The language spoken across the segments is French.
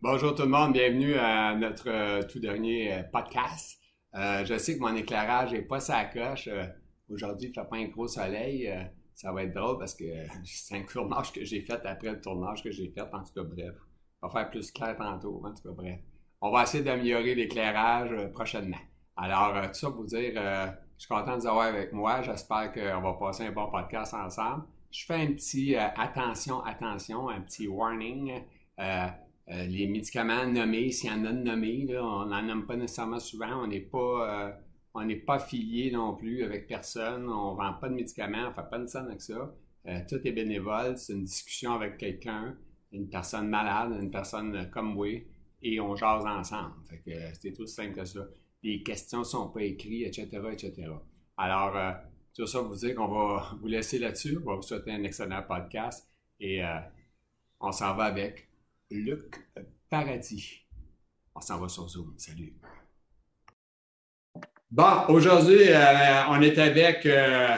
Bonjour tout le monde, bienvenue à notre euh, tout dernier euh, podcast. Euh, je sais que mon éclairage n'est pas sa coche. Aujourd'hui, il ne fait pas un gros soleil. ça va être drôle parce que c'est un tournage que j'ai fait après le tournage que j'ai fait. En tout cas, bref. On va faire plus clair tantôt. En tout cas, bref. On va essayer d'améliorer l'éclairage prochainement. Alors, tout ça pour vous dire, je suis content de vous avoir avec moi. J'espère qu'on va passer un bon podcast ensemble. Je fais un petit attention, attention, un petit warning. Euh, les médicaments nommés, s'il y en a de nommés, on n'en nomme pas nécessairement souvent. On n'est pas, euh, on n'est pas non plus avec personne. On ne vend pas de médicaments, on fait pas de scène avec ça. Euh, tout est bénévole. C'est une discussion avec quelqu'un, une personne malade, une personne comme moi, et on jase ensemble. Que c'est tout simple que ça. Les questions ne sont pas écrites, etc., etc. Alors, tout ça vous dire qu'on va vous laisser là-dessus. On va vous souhaiter un excellent podcast et on s'en va avec Luc Paradis. On s'en va sur Zoom. Salut. Bon, aujourd'hui, euh, on est avec euh,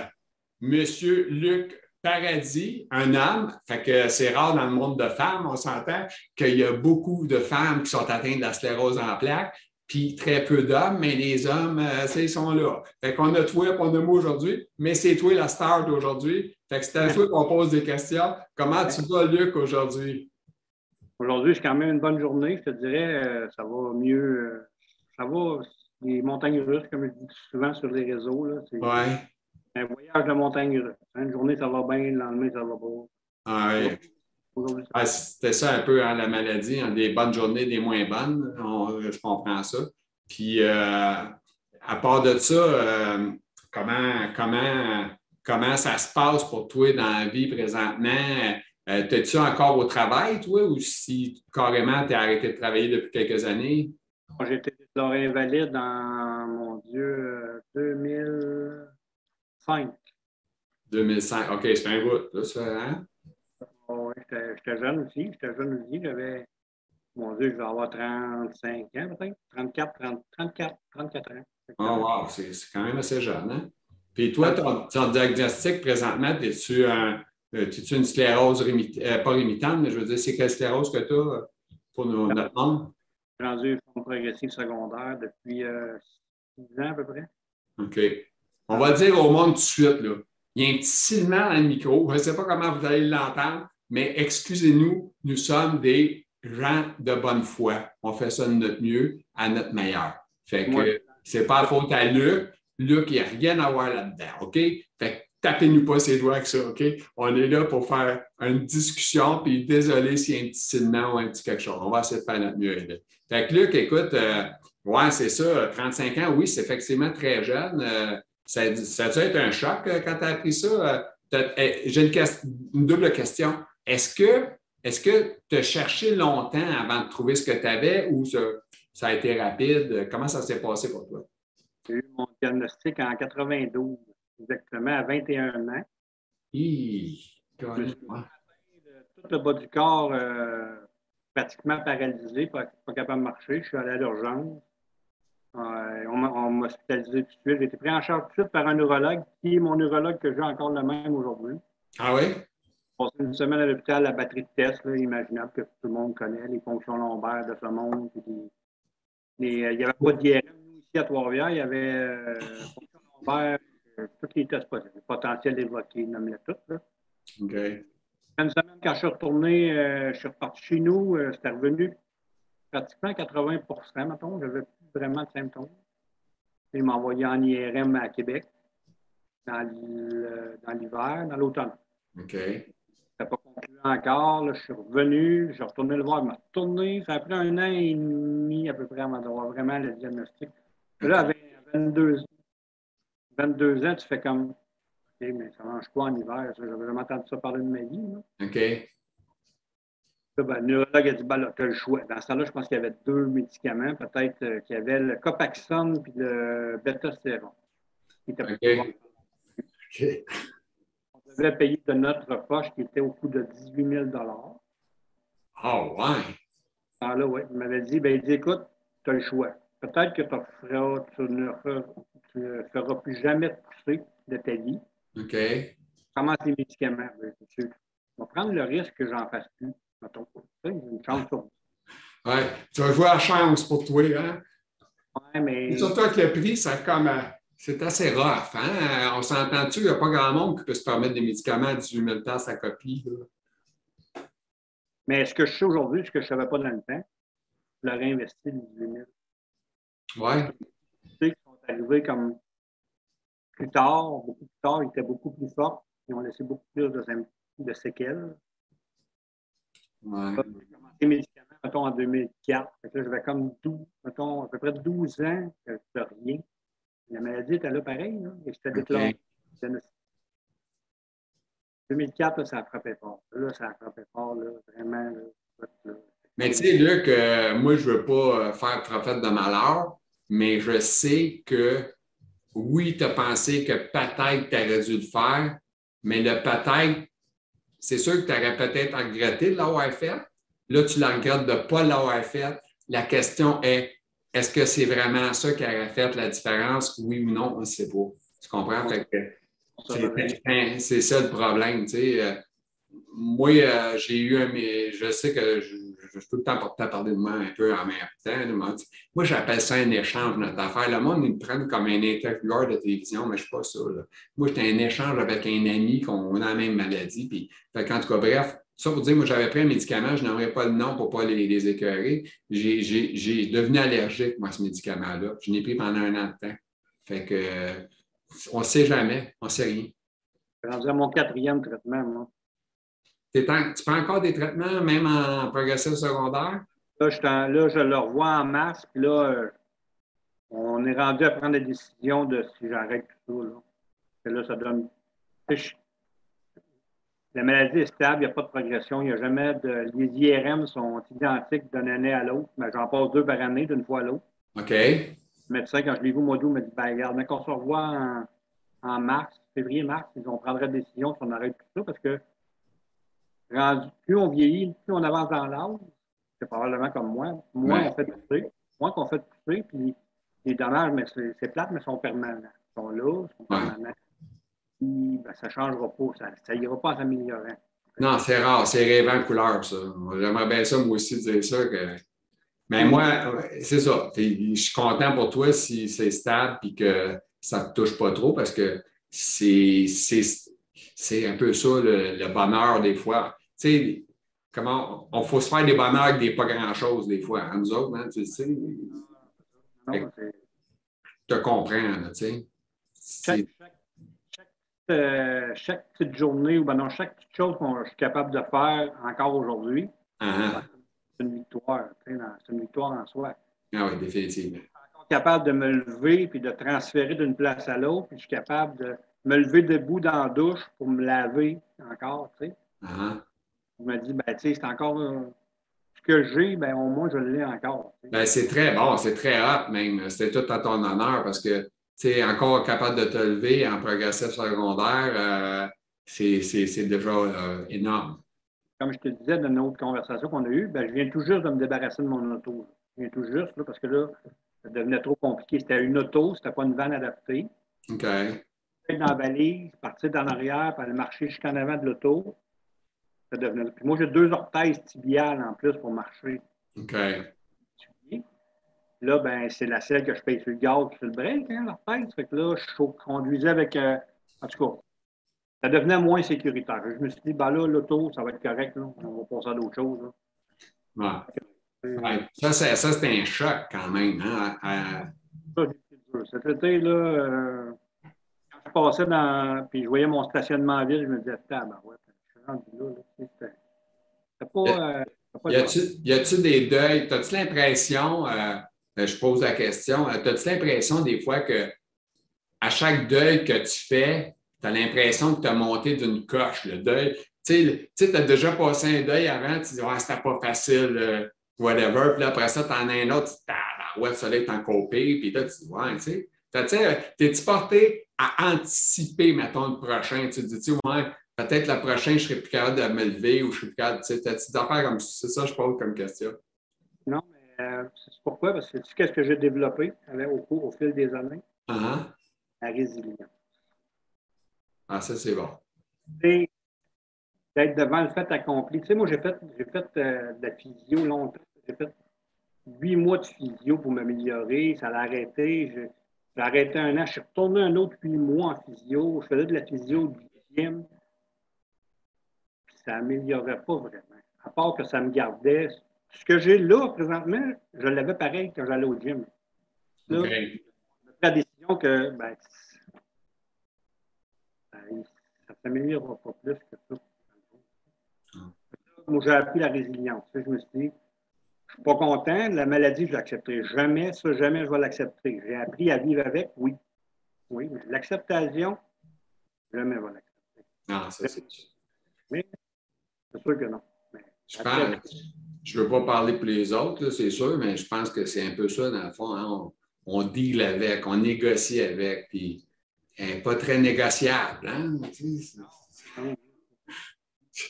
Monsieur Luc Paradis, un homme. Fait que c'est rare dans le monde de femmes, on s'entend qu'il y a beaucoup de femmes qui sont atteintes de la sclérose en plaques, puis très peu d'hommes, mais les hommes, euh, ils sont là. Fait qu'on a toi, on a moi aujourd'hui, mais c'est toi la star d'aujourd'hui. Fait que c'est à toi qu'on pose des questions. Comment tu vas, Luc, aujourd'hui? Aujourd'hui, c'est quand même une bonne journée. Je te dirais, euh, ça va mieux. Euh, ça va, les montagnes russes, comme je dis souvent sur les réseaux. Là, c'est un voyage de montagnes russes. Une journée, ça va bien, le lendemain, ça va pas. Ah. Ah, C'était ça un peu hein, la maladie, hein, des bonnes journées, des moins bonnes. je comprends ça. Puis, euh, à part de ça, comment, comment, comment ça se passe pour toi dans la vie présentement? Euh, T'es-tu encore au travail, toi, ou si carrément tu as arrêté de travailler depuis quelques années? J'ai été déclaré invalide en, mon Dieu, 2005. 2005, OK, c'est un bout, là, ça, hein? oui, j'étais jeune aussi. J'étais jeune aussi. J'avais, mon Dieu, je vais avoir 35 ans, peut-être. 34, 34, 34 ans. Oh, wow, c'est quand même assez jeune, hein? Puis toi, ton, ton diagnostic présentement, es-tu un tu as une sclérose euh, pas rémitante, mais je veux dire, c'est quelle sclérose que tu as euh, pour nous, notre monde? J'ai rendu forme progressive secondaire depuis six ans à peu près. OK. On va dire au monde tout de suite, là. Il y a un petit silement dans le micro. Je ne sais pas comment vous allez l'entendre, mais excusez-nous, nous sommes des gens de bonne foi. On fait ça de notre mieux, à notre meilleur. Fait que c'est pas la faute à Luc. Luc, il n'y a rien à voir là-dedans, OK? Fait tapez-nous pas ses doigts avec ça, OK? On est là pour faire une discussion, puis désolé s'il y a un petit sinement ou un petit quelque chose. On va essayer de faire notre mieux. Fait que Luc, écoute, euh, ouais, c'est ça, 35 ans, oui, c'est effectivement très jeune. Euh, ça, ça a dû être un choc euh, quand tu as appris ça? Eh, j'ai une, double question. Est-ce que est-ce que tu as cherché longtemps avant de trouver ce que tu avais ou ça, ça, a été rapide? Comment ça s'est passé pour toi? J'ai eu mon diagnostic en 92 exactement à 21 ans. tout le bas du corps euh, pratiquement paralysé, pas, capable de marcher. Je suis allé à l'urgence. Euh, on m'a hospitalisé tout de suite. J'ai été pris en charge tout de suite par un neurologue, qui est mon neurologue que j'ai encore le même aujourd'hui. Ah oui? Passé une semaine à l'hôpital, la batterie de tests, imaginable que tout le monde connaît, les fonctions lombaires de ce monde. Euh, il n'y avait pas d'IRM. Nous, ici à Trois-Rivières, il y avait fonctions lombaires tous les tests potentiels évoqués, nomme-les tous. OK. Une semaine, quand je suis retourné, euh, je suis reparti chez nous, euh, c'était revenu pratiquement 80 mettons. Je n'avais plus vraiment de symptômes. Il m'a envoyé en IRM à Québec, dans l'hiver, dans l'automne. OK. N'a pas conclu encore. je suis revenu, je suis retourné le voir, il m'a retourné. Ça a pris un an et demi à peu près avant d'avoir vraiment le diagnostic. Là, à 22 ans, 22 ans, tu fais comme OK, mais ça mange quoi en hiver? J'avais jamais entendu ça parler de ma vie. OK. ben, le neurologue a dit ben là, tu as le choix. Dans ce temps-là, je pense qu'il y avait deux médicaments, peut-être euh, qu'il y avait le Copaxone puis le Betastérone. OK. OK. On devait payer de notre poche qui était au coût de 18 000 Oh, ouais. Ah là, oui. Il m'avait dit, ben, il dit, écoute, tu as le choix. Peut-être que tu feras, tu ne tu ne feras plus jamais pousser de ta vie. OK. Comment les médicaments? Ben, tu vas prendre le risque que j'en fasse plus. Une chance Ouais, tu vas jouer à chance pour toi, hein? Ouais, mais. Et surtout avec le prix, ça comme. euh, C'est assez rough, hein? Euh, On s'entend-tu? Il n'y a pas grand monde qui peut se permettre des médicaments à 18 000 à copie. là? Mais ce que je sais aujourd'hui, ce que je ne savais pas dans le temps, je l'aurais investi 18 000. Ouais. Arrivés comme plus tard, beaucoup plus tard, ils étaient beaucoup plus forts. Ils ont laissé beaucoup plus de, séquelles. ouais. J'ai commencé médicaments, mettons, en 2004. Fait que là, j'avais comme 12, mettons, à peu près 12 ans que je rien. La maladie était là pareil, là, et j'étais déclaré. 2004, là, ça a frappé fort. Là, ça a frappé fort, là, vraiment. Là. Mais tu sais, Luc, euh, moi, je ne veux pas euh, faire prophète de malheur, mais je sais que oui, tu as pensé que peut-être tu aurais dû le faire, mais le peut-être, c'est sûr que tu aurais peut-être regretté de l'avoir fait. Là, tu la regrettes de ne pas l'avoir fait. La question est, est-ce que c'est vraiment ça qui aurait fait la différence? Oui ou non, on ne sait pas. Tu comprends? C'est- ça le problème, tu sais. Euh, Moi, euh, j'ai eu un. mais Je sais que je, je suis tout le temps porté à parler de moi un peu en même temps. Moi, j'appelle ça un échange, notre affaire. Le monde, ils me prennent comme un intervieweur de télévision, mais je ne suis pas ça. Moi, j'étais un échange avec un ami qu'on a la même maladie. Puis, qu'en tout cas, bref, ça pour dire, moi, j'avais pris un médicament, je n'aimerais pas le nom pour ne pas les, les écœurer. J'ai- devenu allergique, moi, à ce médicament-là. Je l'ai pris pendant un an de temps. Fait que, on ne sait jamais, on ne sait rien. Rendu à mon quatrième traitement, moi. Tu prends encore des traitements, même en progressif secondaire? Là, je, là, le revois en mars, puis là, euh, on est rendu à prendre la décision de si j'arrête tout ça. Là. Et là, ça donne. je- La maladie est stable, il n'y a pas de progression, il n'y a jamais de. Les IRM sont identiques d'une année à l'autre, mais j'en passe deux par année, d'une fois à l'autre. OK. Le médecin, quand je l'ai vu au mois d'août, m'a dit ben, regarde, mais qu'on se revoit en, en mars, février-mars, ils ont prendrait la décision si on arrête tout ça, parce que rendu, plus on vieillit, plus on avance dans l'âge, c'est probablement comme moi, moins Ouais. on fait pousser, moins qu'on fait pousser, puis les dommages, mais c'est plate, mais sont permanents. Ils sont là, ils sont permanents. Puis, ben, ça ne changera pas, ça n'ira pas en s'améliorant. Non, c'est rare, c'est rêvant couleur, ça. J'aimerais bien ça, moi aussi, dire ça. Que... Mais moi, c'est ça. Je suis content pour toi si c'est stable et que ça ne te touche pas trop parce que c'est c'est- c'est un peu ça le, le bonheur des fois. Tu sais, comment on faut se faire des bonheurs avec des pas grand-chose des fois. hein, nous autres, hein, tu le sais, je te comprends, tu sais. chaque, C'est- chaque, chaque, euh, chaque petite journée ou ben non, chaque petite chose que je suis capable de faire encore aujourd'hui, Ah, c'est une victoire. tu C'est une victoire en soi. ah oui, définitivement. encore capable de me lever puis de transférer d'une place à l'autre, puis je suis capable de me lever debout dans la douche pour me laver encore, tu sais. Ah, Je me dis, ben, tu sais, c'est encore euh, ce que j'ai, ben, au moins, je l'ai encore. Ben, c'est très bon, c'est très hot même. C'est tout à ton honneur parce que tu es encore capable de te lever en progressif secondaire, euh, c'est déjà euh, énorme. Comme je te disais dans notre conversation qu'on a eue, ben, je viens tout juste de me débarrasser de mon auto. Je viens tout juste, là, parce que là, ça devenait trop compliqué. C'était une auto, c'était pas une vanne adaptée. OK. Dans la valise, partir dans l'arrière, puis aller marcher jusqu'en avant de l'auto. Ça devenait... Puis moi, j'ai deux orteils tibiales en plus pour marcher. OK. Là, ben, c'est la selle que je paye sur le gaz sur le break, hein, l'orteil. Fait que là, je conduisais avec. euh, en tout cas, ça devenait moins sécuritaire. Je me suis dit, ben là, l'auto, ça va être correct, là. On va passer à d'autres choses. là. Ouais. Ouais. Ça, c'est un choc quand même. Hein? à- Ça, j'ai été dur. Cet été, là, euh, quand je passais dans. Puis je voyais mon stationnement vide, je me disais, ben ouais, là. là. Pas. euh, pas Y a-tu- des deuils? As-tu l'impression, euh, euh, je pose la question, euh, as-tu l'impression des fois que à chaque deuil que tu fais, tu as l'impression que tu as monté d'une coche, le deuil? Tu sais, tu as déjà passé un deuil avant, tu dis, ouais, c'était pas facile, euh, whatever. Puis là, après ça, tu en as un autre, tu dis, ah, ouais, ça l'est en copé. Puis là, tu dis, ouais, tu sais. T'es-tu porté à anticiper, mettons, le prochain? Tu dis, tu sais, ouais, peut-être le prochain, je serai plus capable de me lever ou je serai plus capable, tu sais, des affaires comme ça? C'est ça, je pose comme question. Non, mais euh, c'est pourquoi? Parce que tu sais qu'est-ce que j'ai développé avec- au, cours, au fil des années? Ah, La résilience. ah, ça, c'est bon. c'est d'être devant le fait accompli. Tu sais, moi, j'ai fait, fait euh, de la physio longtemps. J'ai fait huit mois de physio pour m'améliorer. Ça l'a arrêté. J'ai arrêté un an. Je suis retourné un autre huit mois en physio. Je faisais de la physio du gym. Ça n'améliorait pas vraiment. À part que ça me gardait. Ce que j'ai là, présentement, je l'avais pareil quand j'allais au gym. Là, pris la décision que ben, ben ça ne s'améliorera pas plus que ça. Moi, j'ai appris la résilience. Je me suis dit, je ne suis pas content. La maladie, je ne l'accepterai jamais. Ça, jamais je vais l'accepter. J'ai appris à vivre avec, oui. Oui, mais l'acceptation, jamais je vais l'accepter. Non, ça, c'est Mais c'est sûr que non. je pense, je ne veux pas parler pour les autres, c'est sûr, mais je pense que c'est un peu ça, dans le fond. Hein. On, on, deal avec, on négocie avec, puis pas très négociable. Hein?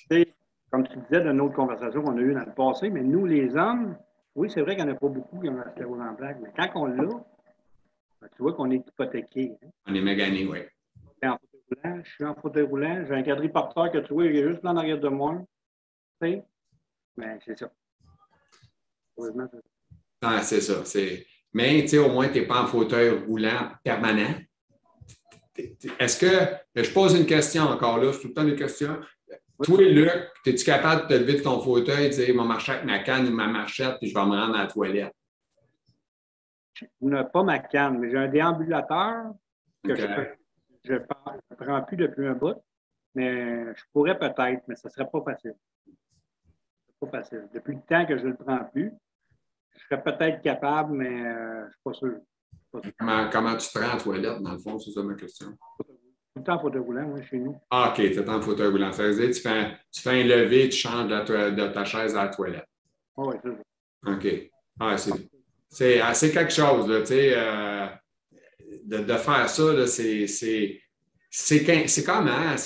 comme tu disais dans notre conversation qu'on a eue dans le passé, mais nous, les hommes, oui, c'est vrai qu'il n'y en a pas beaucoup qui ont la sclérose en plaques, mais quand on l'a, ben, tu vois qu'on est hypothéqué. Hein. On est mégané, oui. Je suis en fauteuil roulant, j'ai un quadriporteur que tu vois, il est juste là en arrière de moi. Sais? Mais c'est ça. Ah, c'est ça. Mais tu sais, au moins, tu n'es pas en fauteuil roulant permanent. Est-ce que, je pose une question encore là, c'est tout le temps des questions. Toi, Luc, es-tu capable de te lever de ton fauteuil et de dire, je vais marcher avec ma canne ou ma marchette, puis je vais me rendre à la toilette? Je n'ai pas ma canne, mais j'ai un déambulateur que je ne prends plus depuis un bout. Mais je pourrais peut-être, mais ce ne serait pas facile. Pas facile. Depuis le temps que je ne le prends plus, je serais peut-être capable, mais euh, je ne suis pas sûr. Comment, tu te rends à la toilette, dans le fond, c'est ça ma question? Tout le temps en fauteuil roulant, oui, chez nous. Ah, OK, tu es en fauteuil roulant. Ça veut dire tu fais, tu fais un lever, tu changes de, ta chaise à la toilette. oui, c'est ça. OK. Ah, c'est, assez quelque chose, là, tu sais, euh, de, de, faire ça, c'est, c'est, c'est, comment?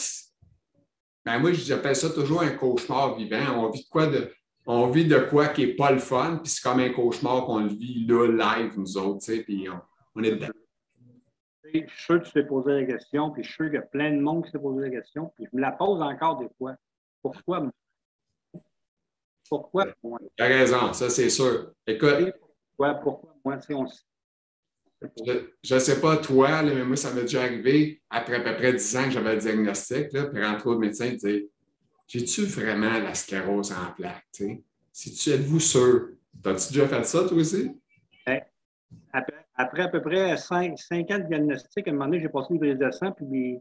Ben moi, j'appelle ça toujours un cauchemar vivant. On vit de quoi de, on vit de quoi qui n'est pas le fun, puis c'est comme un cauchemar qu'on le vit là, live, nous autres, tu sais, puis on, on est dedans. Je suis sûr que tu t'es posé la question, puis je suis sûr qu'il y a plein de monde qui s'est posé la question, puis je me la pose encore des fois. Pourquoi moi? Pourquoi moi? Tu as raison, ça c'est sûr. Écoute. Pourquoi, pourquoi moi? On... Je ne sais pas toi, mais moi, ça m'est déjà arrivé après à peu près 10 ans que j'avais le diagnostic, là, puis rentrer au médecin et dire J'ai-tu vraiment la sclérose en plaques? Si tu êtes-vous sûr? T'as-tu déjà fait ça, toi aussi? Ben, après, après à peu près cinq, cinq ans de diagnostic, à un moment donné, j'ai passé une prise de sang, puis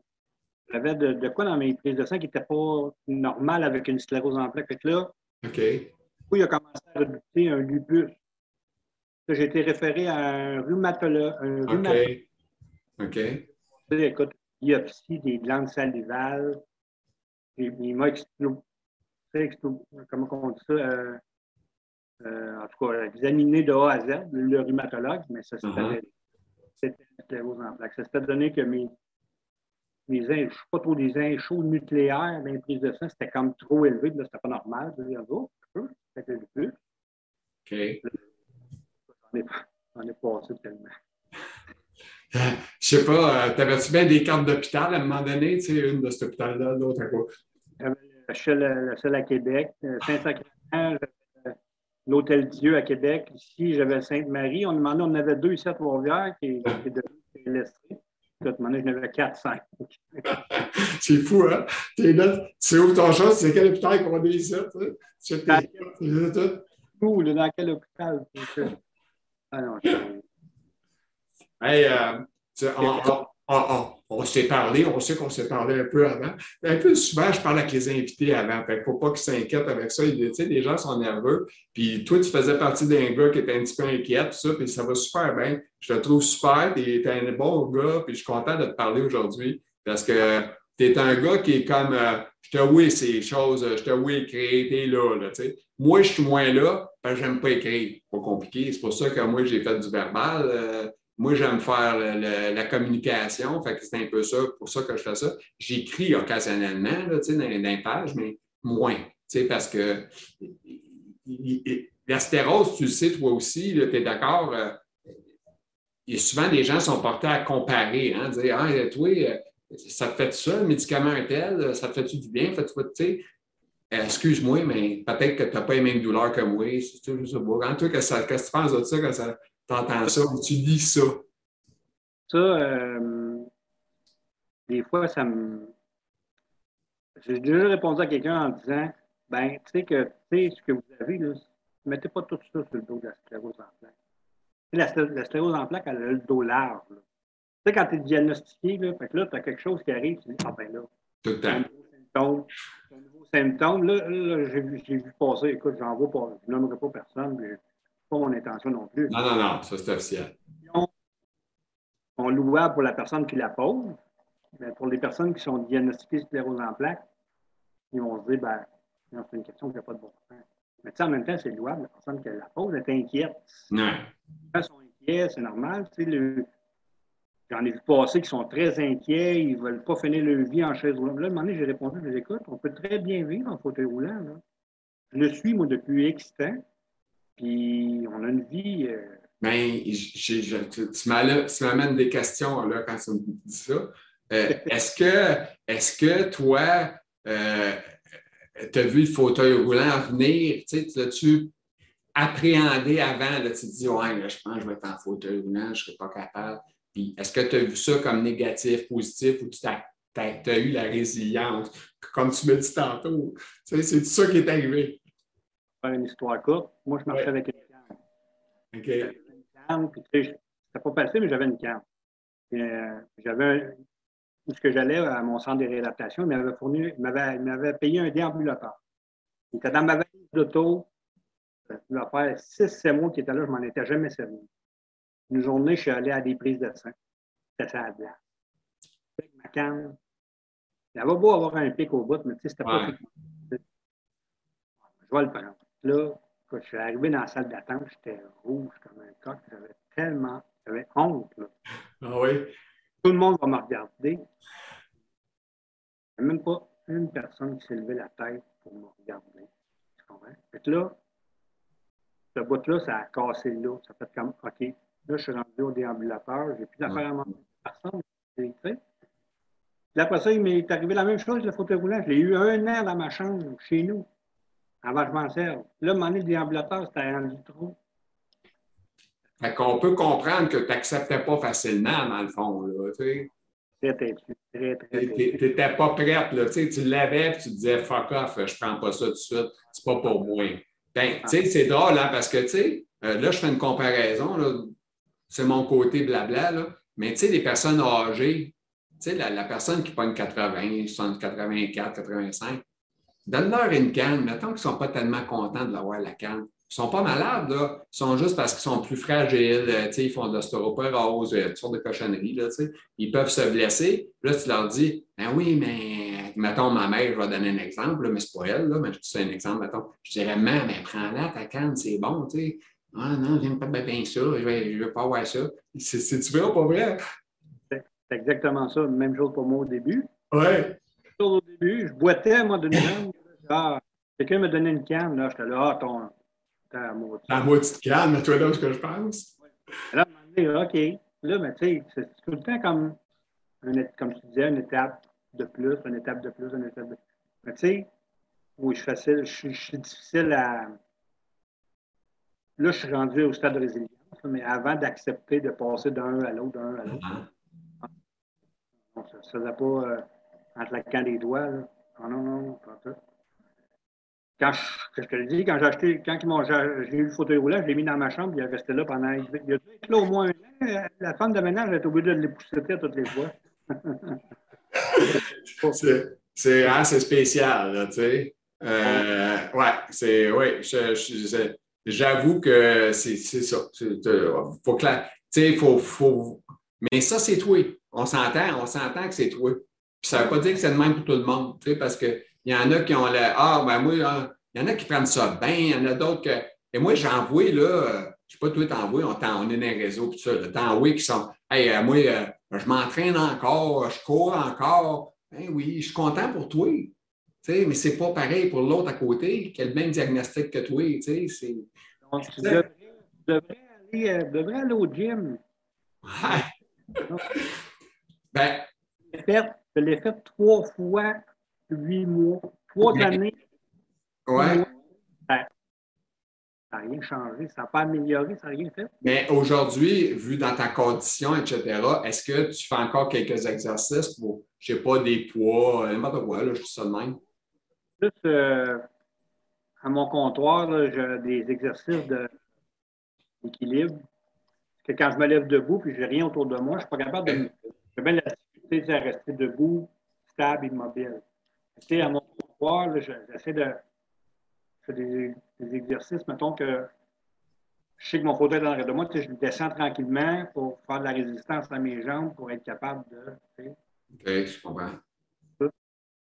j'avais de, de, quoi dans mes prises de sang qui n'était pas normal avec une sclérose en plaques. Fait que là, OK. il a commencé à rebuter un lupus. J'ai été référé à un rhumatologue. Un OK. OK. Écoute, biopsie des glandes salivales. Il m'a comment on dit ça, euh, euh, en tout cas, examiné de A à Z, le rhumatologue, mais ça c'était uh -huh. Ça s'était donné que mes, mes je ne sais pas trop, des inchauds nucléaires dans prise de sang, c'était comme trop élevé, là, c'était pas normal. Je veux dire, oh, c'était le plus. OK. On est, passé tellement. Je sais pas, euh, t'avais-tu bien des cartes d'hôpital à un moment donné, tu sais, une de cet hôpital-là, l'autre à quoi? Le seul à Québec, euh, Saint-Sacrement, l'Hôtel Dieu à Québec. Ici, j'avais Sainte-Marie. On demandait, on avait deux, sept Trois-Rivières qui, qui est devenu demandé, j'en avais quatre, cinq. c'est fou, hein? T'es là, tu sais où ton chose, c'est quel hôpital qu'on a ici, tu sais? Dans quel hôpital? Hey, on, s'est parlé, on sait qu'on s'est parlé un peu avant. Un peu souvent, je parle avec les invités avant. Fait ne faut pas qu'ils s'inquiètent avec ça. Les gens sont nerveux. Puis toi, tu faisais partie d'un gars qui était un petit peu inquiet, tout ça, puis ça va super bien. Je te trouve super, tu es un bon gars, puis je suis content de te parler aujourd'hui parce que tu es un gars qui est comme euh, je te oui ces choses, je te oui écrire, tu es là, tu sais. Moi, je suis moins là parce que j'aime pas écrire. Pas compliqué. C'est pour ça que moi, j'ai fait du verbal. Euh, moi, j'aime faire la communication, fait que c'est un peu ça, pour ça que je fais ça. J'écris occasionnellement là, dans, dans les pages, mais moins, parce que la stérose, tu le sais toi aussi, tu es d'accord, euh, et souvent les gens sont portés à comparer, hein, dire Ah, toi, euh, ça te fait ça, le médicament un tel, ça te fait-tu du bien, fait tu sais. excuse-moi, mais peut-être que tu n'as pas les mêmes douleurs que moi. C'est juste beau. En tout cas, qu'est-ce que tu penses de ça quand tu entends ça ou tu lis ça? Ça, euh, des fois, ça me. J'ai déjà répondu à quelqu'un en disant ben, tu sais que sais ce que vous avez, là, ne mettez pas tout ça sur le dos de la sclérose en plaques. La, la en plaques, elle a le dos large. Tu sais, quand tu es diagnostiqué, là, fait que là, tu as quelque chose qui arrive, tu dis Ah ben là, tout le temps. Un nouveau symptôme. Là, là j'ai vu, vu, passer, écoute, j'en vois pas, je nommerai pas personne, mais pas mon intention non plus. Non, non, non, ça c'est officiel. On, on louable pour la personne qui la pose, mais pour les personnes qui sont diagnostiquées sclérose en plaques, ils vont se dire, ben, c'est une question qui n'a pas de bon sens. Mais tu sais, en même temps, c'est louable. La personne qui la pose est inquiète. Ouais. Ils sont inquiets, c'est normal. Tu sais, le... J'en ai vu passer qui sont très inquiets, ils ne veulent pas finir leur vie en chaise roulante. Là, à un moment donné, j'ai répondu, je les écoute, on peut très bien vivre en fauteuil roulant. Là. Je le suis, moi, depuis X temps. Puis, on a une vie. Euh... Ben, tu m'amènes des questions là, quand tu me dis ça. Euh, est-ce que, est que toi, euh, tu as vu le fauteuil roulant venir, tu l'as-tu appréhendé avant, là, tu te dis, ouais, là, je pense que je vais être en fauteuil roulant, je ne serai pas capable. Puis, est-ce que tu as vu ça comme négatif, positif, ou tu as, eu la résilience, comme tu me dis tantôt? Tu sais, c'est ça qui est arrivé. Une histoire courte, moi, je marchais avec une canne. OK. J'avais une canne, puis tu sais, c'était pas passé, mais j'avais une canne. Euh, j'avais où ce que j'allais à mon centre de réadaptation, il m'avait fourni, il m'avait payé un déambulateur. Il était dans ma valise d'auto. Va faire 6-7 mois qu'il était là, je m'en étais jamais servi. Une journée, je suis allé à des prises de sang. C'était ça à la place. Avec ma canne. Il avait beau avoir un pic au bout, mais tu sais, c'était pas. Je vais le prendre. Là, quand je suis arrivé dans la salle d'attente, j'étais rouge comme un coq. J'avais tellement, j'avais honte. Là. Ah oui? Tout le monde va me regarder. Il n'y a même pas une personne qui s'est levé la tête pour me regarder. Tu comprends? Fait là, ce bout-là, ça a cassé là. Ça fait comme, OK, là, je suis rendu au déambulateur, j'ai plus d'affaires à manger personne. Puis après ça, il m'est arrivé la même chose, le fauteuil roulant. Je l'ai eu un an dans ma chambre, chez nous, avant que je m'en serve. Là, mon le déambulateur, c'était rendu trop. Fait qu'on peut comprendre que tu n'acceptais pas facilement, dans le fond. Là, tu sais. Très, très, très. Tu n'étais pas prête. Là, tu l'avais et tu disais fuck off, je ne prends pas ça tout de suite, c'est pas pour moi. Ben, tu sais, c'est drôle, hein, parce que, tu sais, euh, là, je fais une comparaison, c'est mon côté blabla, là, mais tu sais, les personnes âgées, tu sais, la, personne qui pogne 80, 60, 84, 85, donne-leur une canne, mettons qu'ils ne sont pas tellement contents de l'avoir la canne. Ils ne sont pas malades, là. Ils sont juste parce qu'ils sont plus fragiles, euh, ils font de l'ostéoporose, euh, toutes sortes de cochonneries, là, Ils peuvent se blesser. Là, tu leur dis, ben oui, mais mettons, ma mère, je vais donner un exemple, mais c'est pas elle, là, mais c'est un exemple, mettons. Je dirais, mais prends-la, ta canne, c'est bon, tu sais. Ah non, j'aime pas bien ça, je ne veux pas avoir ça. C'est-tu vrai ou pas vrai? C'est exactement ça. Même chose pour moi au début. Oui. Au début, je boitais, moi, de canne. Ah, quelqu'un me donnait une canne, là, j'étais là, ah, ton moitié. À moitié de canne, toi là, ce que je pense. Là, OK. Là, mais tu sais, c'est tout le temps comme, comme tu disais, une étape de plus, une étape de plus, une étape de plus. Mais tu sais, oui, je suis facile, je, suis difficile à. Là, je suis rendu au stade de résilience, mais avant d'accepter de passer d'un à l'autre, d'un à l'autre, ça ne se faisait pas euh, en claquant des doigts. Là. Oh, non, non, non, pas tout. Quand je, je te le dis, quand j'ai acheté, quand j'ai eu le fauteuil roulant, je l'ai mis dans ma chambre, il est resté là pendant. Il a été là au moins un an. La femme de ménage est obligée de les pousser toutes les fois. c'est assez spécial, tu sais. Euh, ouais, c'est. Oui, j'avoue que c'est ça. Faut que faut, faut. Mais ça, c'est toi. On s'entend, on s'entend que c'est toi. Puis ça ne veut pas dire que c'est le même pour tout le monde, parce que il y en a qui ont le Ah, ben moi, hein, il y en a qui prennent ça bien, il y en a d'autres que. Et moi, j'envoie, là, euh, je ne sais pas, toi, t'envoies, on, on est dans les réseaux, tout ça, qui sont Hey, euh, moi, euh, je m'entraîne encore, je cours encore. Ben oui, je suis content pour toi. Sais, mais ce n'est pas pareil pour l'autre à côté qui a le même diagnostic que toi. C'est... Donc, tu devrais, aller, devrais, aller, au gym. Ouais. ben, je l'ai fait trois fois huit mois, trois années. Ouais. Ça n'a rien changé, ça n'a pas amélioré, ça n'a rien fait. Mais aujourd'hui, vu dans ta condition, etc., est-ce que tu fais encore quelques exercices pour, je ne sais pas, des poids, euh, n'importe quoi, là, je dis ça de même? Plus, euh, à mon comptoir, j'ai des exercices d'équilibre. Quand je me lève debout puis je n'ai rien autour de moi, je ne suis pas capable de. J'ai bien la difficulté à rester debout, stable, immobile. Tu sais, à mon comptoir, j'essaie de. Je fais des, exercices, mettons que je sais que mon fauteuil est dans de moi, je descends tranquillement pour faire de la résistance à mes jambes pour être capable de. Tu sais. OK, je comprends.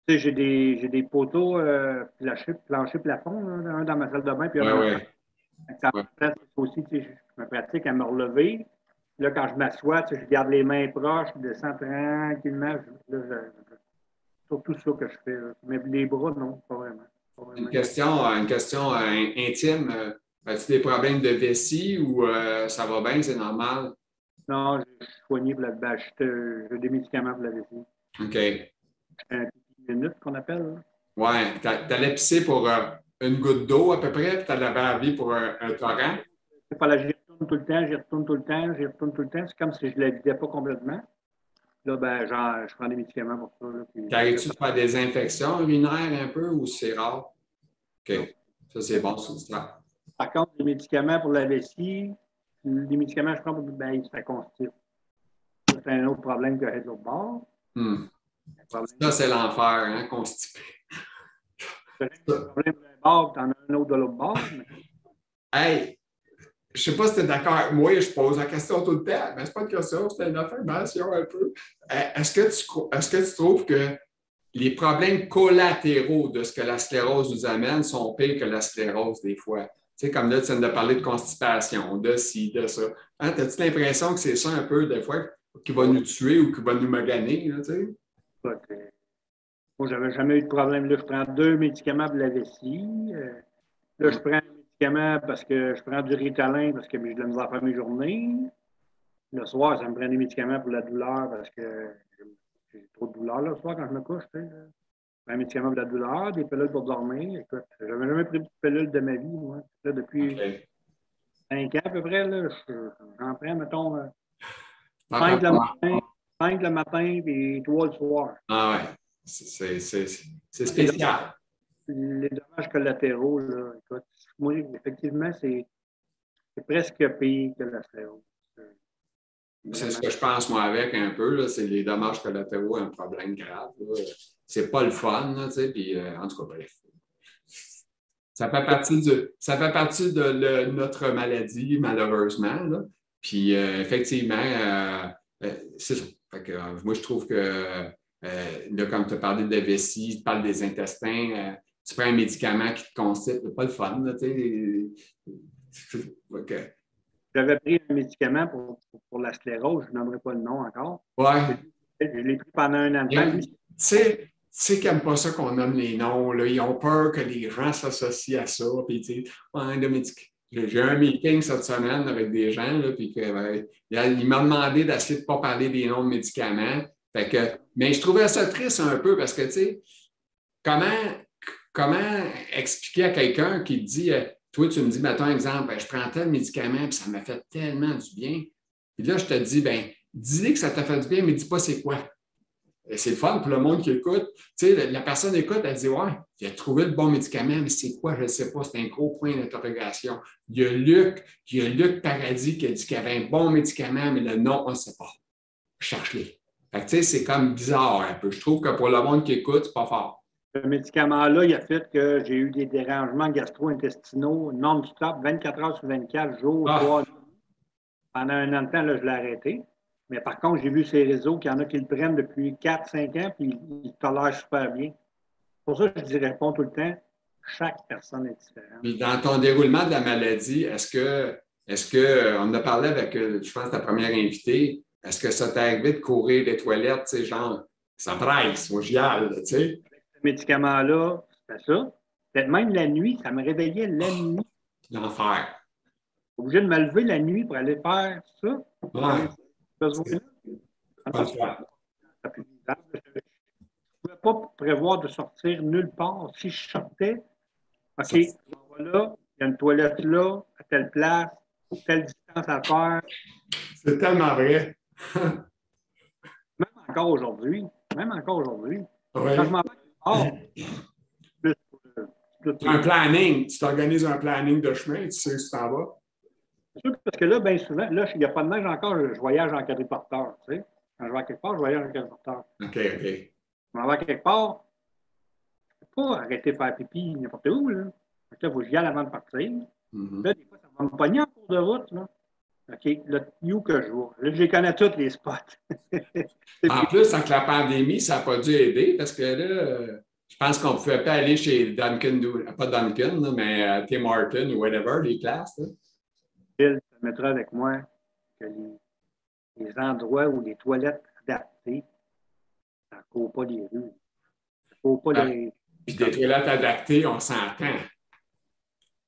Tu sais, j'ai des, j'ai des poteaux euh, plancher, plancher plafond, là, un dans ma salle de bain, puis un Ouais, dans ouais. ça me pratique aussi, tu sais, je me pratique à me relever. Là, quand je m'assois, tu sais, je garde les mains proches, je descends tranquillement. Je- là, je- surtout ça que je fais. là. Mais les bras, non, pas vraiment. Pas vraiment. Une question, euh, une question euh, intime. euh, As-tu des problèmes de vessie ou euh, ça va bien, c'est normal? Non, je suis soigné pour la ben, J'ai des médicaments pour la vessie. OK. Un pipi minute qu'on appelle. là. Ouais. t'a- T'allais pisser pour euh, une goutte d'eau à peu près, puis t'allais laver pour un, un torrent? C'est pas là, j'y retourne tout le temps, j'y retourne tout le temps, j'y retourne tout le temps. C'est comme si je ne la vidais pas complètement. Là, ben, genre, je prends des médicaments pour ça. puis- T'arrives-tu de faire des infections urinaires un peu ou c'est rare? OK. Ça, c'est bon, c'est ça. Par contre, les médicaments pour la vessie, les médicaments que je prends pour ben, ça constipe. C'est un autre problème que de l'autre bord. Hmm. Ça, c'est l'enfer, hein, constipé. problème d'un bord, tu en as un autre de l'autre bord. mais Hey, je sais pas si tu es d'accord avec moi, je pose la question tout le temps, mais c'est pas une question, c'est une affirmation un peu. Euh, Est-ce que, tu, est-ce que tu trouves que les problèmes collatéraux de ce que la sclérose nous amène sont pires que la sclérose des fois? Tu sais, comme là, tu viens de parler de constipation, de ci, de ça. Hein, As-tu l'impression que c'est ça un peu, des fois, qui va nous tuer ou qui va nous maganer, là, tu sais? Euh, Moi, j'avais jamais eu de problème. Là, je prends deux médicaments pour la vessie. Euh, Là, je prends un médicament parce que je prends du Ritalin parce que j'ai de la faire mes journées. Le soir, ça me prend des médicaments pour la douleur parce que j'ai trop de douleur le soir quand je me couche. Je prends un médicament pour la douleur, des pilules pour dormir. Écoute, j'avais jamais pris de pilule de ma vie, moi. Là, depuis cinq ans à peu près, là, je- j'en prends, mettons, euh, Ah, cinq le matin, le matin et trois le soir. Ah ouais, c'est- spécial. Les dommages collatéraux, là, écoute, moi, effectivement, c'est presque pire que la sclérose. C'est ce que je pense, moi, avec un peu, c'est les dommages collatéraux, un problème grave. C'est pas le fun, tu sais, puis euh, en tout cas, bref. Ça fait partie, du, ça fait partie de le- notre maladie, malheureusement. Là. Puis euh, effectivement, euh, euh, c'est ça. Fait que, euh, moi, je trouve que, euh, là, comme tu as parlé de la vessie, tu parles des intestins, euh, tu prends un médicament qui te constipe, c'est pas le fun, tu sais. J'avais pris un médicament pour, la sclérose, je nommerai pas le nom encore. ouais. Je l'ai pris pendant un an. Tu sais, tu sais qu'ils n'aiment pas ça qu'on nomme les noms. Là. Ils ont peur que les gens s'associent à ça. Puis, tu sais, ouais, le médic- J'ai un meeting cette semaine avec des gens, puis que, ben, il m'a demandé d'essayer de ne pas parler des noms de médicaments. Fait que, mais je trouvais ça triste un peu parce que, tu sais, comment, comment expliquer à quelqu'un qui dit, euh, toi, tu me dis, mettons exemple, ben, je prends tel médicament, puis ça m'a fait tellement du bien. Puis là, je te dis, ben, dis que ça t'a fait du bien, mais dis pas c'est quoi. Et C'est le fun pour le monde qui écoute. Tu sais, la, personne écoute, elle dit Ouais, il a trouvé le bon médicament, mais c'est quoi? Je ne sais pas. C'est un gros point d'interrogation. Il y a Luc, il y a Luc Paradis qui a dit qu'il y avait un bon médicament, mais le nom, on ne sait pas. Cherche-les. Fait que, tu sais, c'est comme bizarre un peu. Je trouve que pour le monde qui écoute, c'est pas fort. Ce médicament-là, il a fait que j'ai eu des dérangements gastro-intestinaux non-stop, 24 heures sur 24, jours, Ah. soir, nuit. Pendant un an de temps, là, je l'ai arrêté. Mais par contre, j'ai vu ces réseaux qu'il y en a qui le prennent depuis 4-5 ans, puis ils tolèrent super bien. Pour ça, je dis réponds tout le temps, chaque personne est différente. Puis dans ton déroulement de la maladie, est-ce que, est-ce que, on en a parlé avec, euh, je pense, ta première invitée, est-ce que ça t'est arrivé de courir des toilettes, tu sais, genre, ça presse, moi j'y tu sais? Ce médicament-là, c'était ça. Peut-être même la nuit, ça me réveillait la nuit. L'enfer. Obligé de me lever la nuit pour aller faire ça. Ouais. Je ne pouvais pas prévoir de sortir nulle part. Si je sortais, OK, là, il y a une toilette là, à telle place, telle distance à faire. C'est tellement vrai. même encore aujourd'hui, même encore aujourd'hui. Ouais. Quand je m'en vais oh, Un planning, tu t'organises un planning de chemin, tu sais où tu t'en vas. Parce que là, bien souvent, là, il n'y a pas de neige encore, je voyage en quadriporteur, tu sais. Quand je vais à quelque part, je voyage en quadriporteur. OK, OK. Je m'en vais à quelque part, je ne peux pas arrêter de faire pipi n'importe où, là. Fait que là, il faut que j'y aille avant de partir. Mhm. Là, des fois, ça va me pogner en cours de route, là. OK, là, où que je vais? Là, je les connais tous, les spots. En plus, avec la pandémie, ça n'a pas dû aider parce que là, je pense qu'on ne pouvait pas aller chez Duncan, pas Duncan, mais euh, Tim Horton ou whatever, les là. Phil te mettra avec moi que les, les endroits où les toilettes adaptées, ça ne court pas les rues. Ça ne court pas Ah. les. Puis des toilettes adaptées, on s'entend.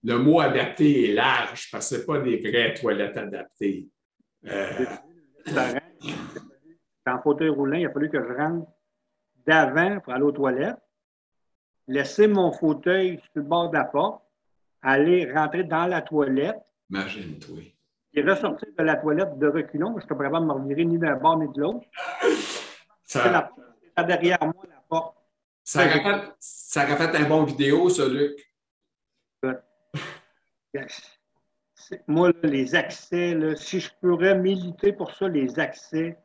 Le mot adapté est large parce que ce pas des vraies toilettes adaptées. Euh. En fauteuil roulant, il a fallu que je rentre d'avant pour aller aux toilettes, laisser mon fauteuil sur le bord de la porte, aller rentrer dans la toilette, Imagine-toi. Et ressortir de la toilette de reculons. Je ne suis pas capable de me revirer ni d'un bord ni de l'autre. C'est la Ça, c'est derrière moi, la porte. ça, aurait fait, ça aurait fait un bon vidéo, ça, Luc. Moi, là, les accès, là, si je pourrais militer pour ça, les accès,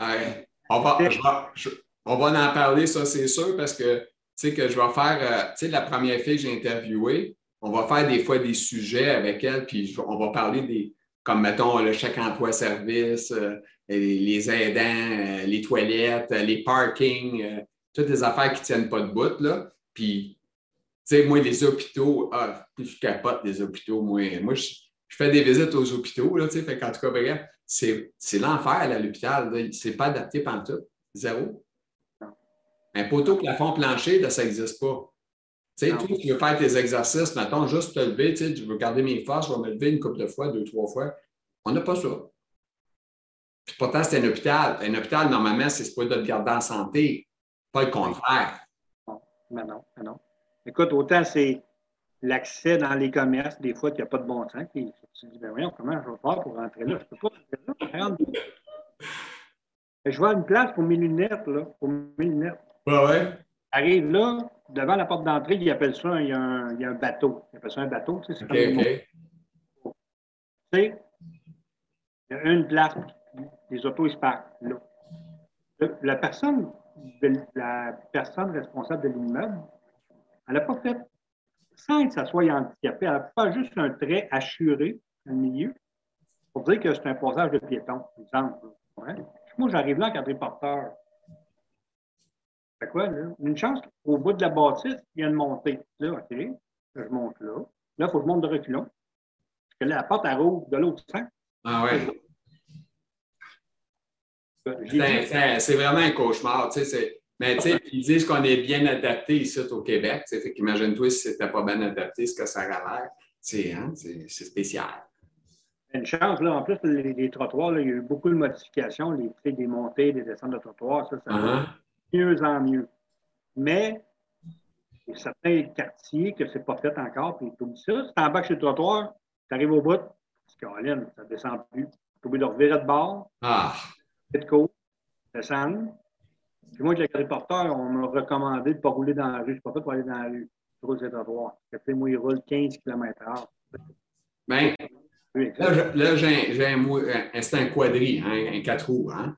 Ouais. On, va, je je- on va en parler, ça, c'est sûr, parce que, tu sais, que je vais faire, euh, tu sais, la première fille que j'ai interviewée, on va faire des fois des sujets avec elle, puis je- on va parler des, comme, mettons, le chèque emploi-service, euh, les, les aidants, euh, les toilettes, euh, les parkings, toutes les affaires qui ne tiennent pas de bout, là. Puis, tu sais, moi, les hôpitaux, ah, je capote les hôpitaux, moi. Moi, je, je fais des visites aux hôpitaux, là, tu sais, fait qu'en tout cas, bref, c'est c'est l'enfer là, à l'hôpital. C'est pas adapté pendant tout. Zéro. Un poteau plafond plancher, là, ça n'existe pas. Tu sais, Non. toi, tu veux faire tes exercices, mettons, juste te lever, tu sais, je veux garder mes forces, je vais me lever une couple de fois, deux, trois fois. On n'a pas ça. Puis pourtant, c'est un hôpital. Un hôpital, normalement, c'est supposé de te garder en santé, pas le contraire. mais non, mais non. Écoute, autant c'est l'accès dans les commerces, des fois, qu'il n'y a pas de bon sens. Puis tu te dis, ben voyons, comment je vais faire pour rentrer là? Je ne peux pas rentrer là. je à une place pour mes lunettes, là, pour mes lunettes. Ouais, ouais. Arrive là, devant la porte d'entrée, ils appellent ça, un- il y, a un, il y a un bateau. Ils appellent ça un bateau, tu sais, c'est. Tu il y a une place, les autos, ils se parquent là. La personne, de- la personne responsable de l'immeuble, elle n'a pas fait, sans que ça soit handicapé, elle n'a pas juste un trait assuré le milieu pour dire que c'est un passage de piéton, par exemple. Ouais. Moi, j'arrive là en quadriporteur. Fait quoi, là? Une chance qu'au bout de la bâtisse, il y a une montée. Là, OK, je monte là. Là, il faut que je monte de reculons. Parce que là, la porte, elle rouvre de l'autre sens. Ah ouais. C'est- C'est c'est vraiment un cauchemar. tu sais, c'est- Mais tu sais, ils disent qu'on est bien adapté ici au Québec. tu sais, Fait qu'imagine-toi si c'était pas bien adapté, ce que ça aurait l'air. C'est hein, c'est- c'est spécial. une chance, là, en plus, les, les trottoirs, là, il y a eu beaucoup de modifications, les, des montées, des descentes de trottoirs, ça, ça Uh-huh. Mieux en mieux. Mais, il y a certains quartiers que c'est pas fait encore, puis oublies ça. Si tu embarques sur le trottoir, tu arrives au bout, c'est Caroline, ça ne descend plus. Tu es obligé de revirer de bord, Ah, de côte, descendre. Puis moi, avec le reporter, on m'a recommandé de ne pas rouler dans la rue. Je ne suis pas fait pour aller dans la rue. Je roule sur le trottoir. Moi, il roule 15 km/h. ben, Oui, là, j'ai un, un- c'est un quadri, hein, un quatre roues. Hein.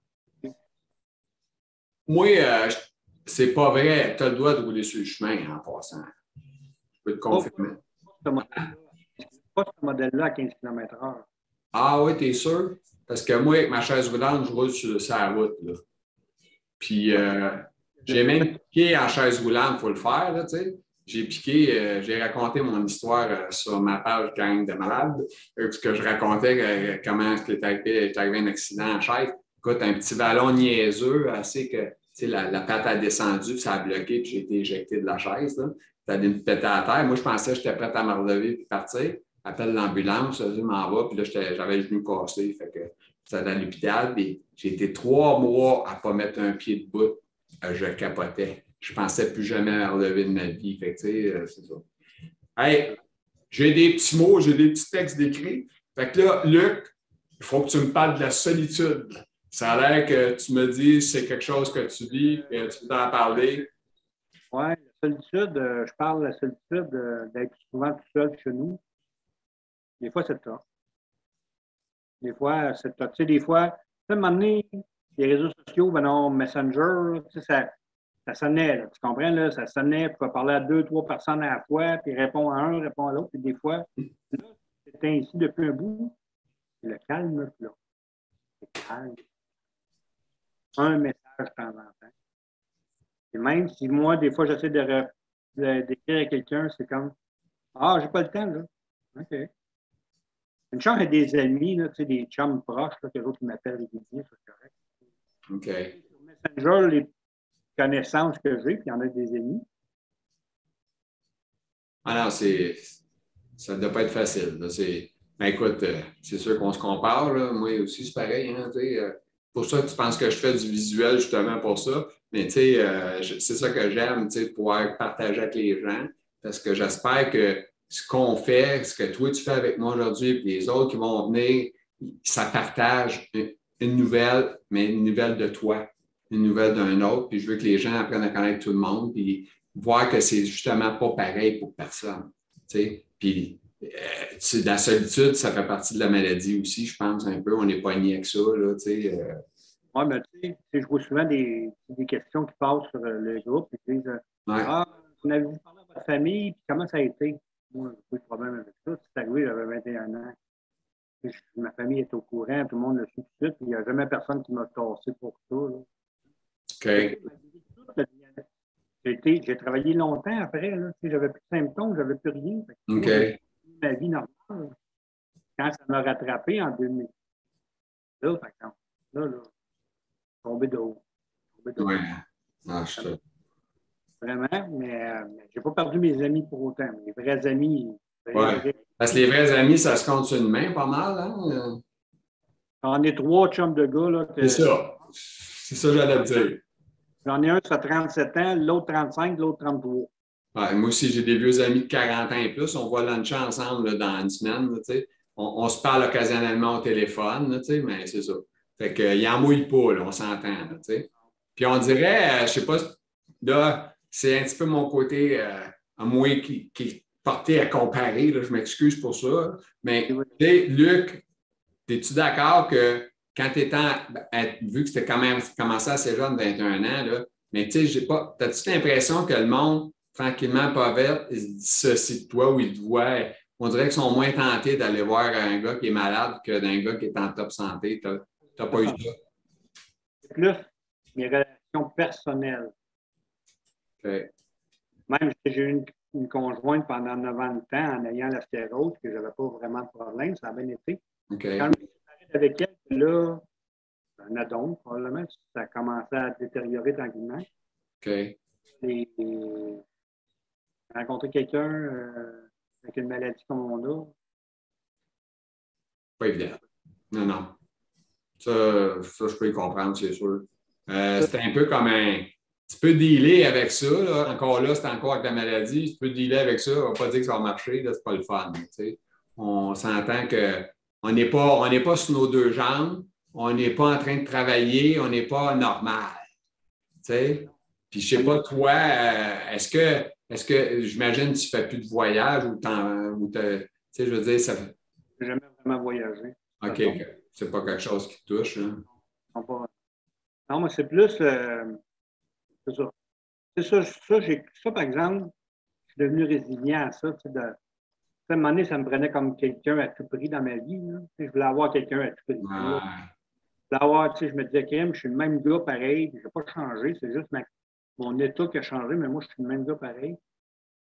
Moi, euh, c'est pas vrai. Tu as le droit de rouler sur le chemin en passant. Je peux te confirmer. ce modèle-là. Pas ce modèle-là à 15 km/h. Ah oui, t'es sûr? Parce que moi, avec ma chaise roulante, je roule sur, sur la route. Là. Puis, euh, j'ai même piqué en chaise roulante, il faut le faire, là, tu sais. J'ai piqué, euh, j'ai raconté mon histoire euh, sur ma page Gang de malades, euh, parce que je racontais comment est arrivé, est arrivé un accident en chaise. Écoute, un petit ballon niaiseux, assez que la, la patte a descendu, puis ça a bloqué, puis j'ai été éjecté de la chaise. Là. Ça a allé me péter à terre. Moi, je pensais que j'étais prêt à me relever et partir. Appelle l'ambulance, je m'en va, puis là, j'avais le genou cassé. Fait que j'étais à l'hôpital, puis j'ai été trois mois à ne pas mettre un pied de bout. Euh, je capotais. Je pensais plus jamais me relever de ma vie. Fait euh, c'est ça. Hey, j'ai des petits mots, j'ai des petits textes d'écrit. Fait que là, Luc, il faut que tu me parles de la solitude. Ça a l'air que tu me dis c'est quelque chose que tu vis, et tu veux en parler. Oui, la solitude, euh, je parle de la solitude euh, d'être souvent tout seul chez nous. Des fois, c'est ça. Des fois, c'est ça. Tu sais, des fois, à un moment donné, les réseaux sociaux, ben non, Messenger, tu sais, ça, ça sonnait, là, tu comprends? Là, ça sonnait pour parler à deux, trois personnes à la fois, puis répondre à un, répondre à l'autre, puis des fois, là, c'est ainsi depuis un bout, le calme, là. C'est calme. Un message de temps en temps. Et même si moi, des fois, j'essaie de, d'écrire à quelqu'un, c'est comme Ah, j'ai pas le temps, là. OK. Une chance, j'ai des amis, là, tu sais, des chums proches, là, que les autres m'appellent régulièrement, c'est correct. OK. Sur Messenger, les connaissances que j'ai, puis il y en a des amis. Ah non, c'est. Ça ne doit pas être facile. Là. C'est... Ben écoute, euh, c'est sûr qu'on se compare. Là. Moi aussi, c'est pareil. Hein, euh, pour ça, tu penses que je fais du visuel justement pour ça. Mais tu sais, euh, c'est ça que j'aime, tu sais, pouvoir partager avec les gens. Parce que j'espère que ce qu'on fait, ce que toi tu fais avec moi aujourd'hui, puis les autres qui vont venir, ça partage une nouvelle, mais une nouvelle de toi, une nouvelle d'un autre. Puis je veux que les gens apprennent à connaître tout le monde, puis voir que c'est justement pas pareil pour personne. Tu sais? Puis euh, la solitude, ça fait partie de la maladie aussi, je pense, un peu. On n'est pas avec ça, là, tu sais. Euh. Oui, mais tu sais, je vois souvent des, des, questions qui passent sur euh, le groupe, ils disent Ah, vous avez-vous parlé à votre famille, puis comment ça a été? Moi, j'ai pas de problème avec ça. C'est arrivé, j'avais 21 ans. ma famille est au courant, tout le monde le suit tout de suite, il n'y a jamais personne qui m'a tassé pour ça. OK. J'ai travaillé longtemps après. J'avais plus de symptômes, j'avais plus rien. OK. Ma vie normale. Quand ça m'a rattrapé en 2000. Là, par exemple, là, là, tombé de haut. Oui. Ah, je Vraiment, mais, euh, mais j'ai pas perdu mes amis pour autant. Les vrais amis. Oui. Parce que les vrais amis, ça se compte sur une main pas mal. Hein? On est trois chums de gars. Là, C'est ça. C'est ça que j'allais dire. J'en ai un qui a 37 ans, l'autre 35, l'autre 33. Ouais, moi aussi, j'ai des vieux amis de 40 ans et plus. On va luncher ensemble dans une semaine. on, on, se parle occasionnellement au téléphone, mais c'est ça. Fait qu'il en mouille pas, on s'entend. Puis on dirait, euh, je ne sais pas, là, c'est un petit peu mon côté euh, à moi qui, qui, est porté à comparer. Je m'excuse pour ça. Mais Luc, es-tu d'accord que quand tu étais, ben, vu que c'était quand même commencé assez jeune, 21 ans, là, mais tu sais, j'ai pas. As-tu l'impression que le monde, tranquillement, pas vite, il se dissocie de toi ou il te voit? On dirait qu'ils sont moins tentés d'aller voir un gars qui est malade que d'un gars qui est en top santé. Tu n'as pas eu ça? C'est plus mes relations personnelles. Même si j'ai eu une, conjointe pendant 90 ans en ayant la sclérose, que je n'avais pas vraiment de problème, ça a bien été. Quand je suis avec elle, là, un adon, probablement, ça a commencé à détériorer tranquillement. OK. Et, j'ai rencontré quelqu'un euh, avec une maladie comme on a. Pas évident. Non, non. Ça, ça je peux y comprendre, c'est sûr. Euh, c'est un peu comme un. Tu peux dealer avec ça. Là. Encore là, c'est encore avec la maladie. Tu peux dealer avec ça. On ne va pas dire que ça va marcher. C'est pas le fun. On s'entend qu'on n'est pas, on pas sur nos deux jambes. On n'est pas en train de travailler. On n'est pas normal. sais. Puis je ne sais pas, toi, euh, est-ce que, est-ce que j'imagine tu ne fais plus de voyage ou tu sais, je veux dire, ça fait. Je n'ai jamais vraiment voyagé. OK. C'est pas quelque chose qui te touche. Hein? Non, mais c'est plus. Euh, c'est ça. C'est ça, ça, ça, par exemple, je suis devenu résilient à ça. De, à un moment donné, ça me prenait comme quelqu'un à tout prix dans ma vie. Je voulais avoir quelqu'un à tout prix. Je voulais avoir, je me disais, Kim, je suis le même gars pareil, je n'ai pas changé, c'est juste mon état qui a changé, mais moi, je suis le même gars pareil.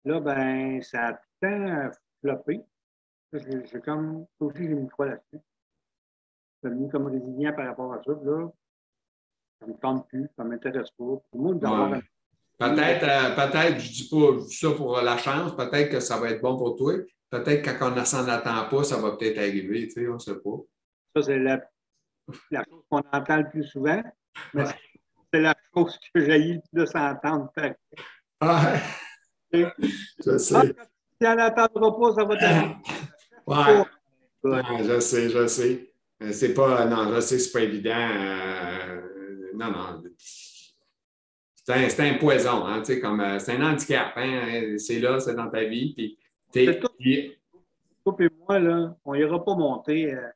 Là, ben, ça a tout le temps floppé. J'ai comme, aussi, j'ai mis quoi là-dessus devenu comme résilient par rapport à ça. Là, ça ne me tente plus, ça ne m'intéresse pas. Peut-être, euh, peut-être, je ne dis pas ça pour la chance, peut-être que ça va être bon pour toi. Peut-être que quand on ne s'en attend pas, ça va peut-être arriver, tu sais, on ne sait pas. Ça, c'est la, la chose qu'on entend le plus souvent, mais c'est la chose que j'ai le plus entendre. Ah, je sais. Si elle n'attendra pas, ça va terminer. Ouais. Ouais, je sais, je sais. C'est pas, non, je sais, c'est pas évident. euh, non, non. C'est un, poison, hein, tu sais, comme, euh, c'est un handicap, hein, c'est là, c'est dans ta vie, puis t'es- Toi et moi, là, on n'ira pas monter euh,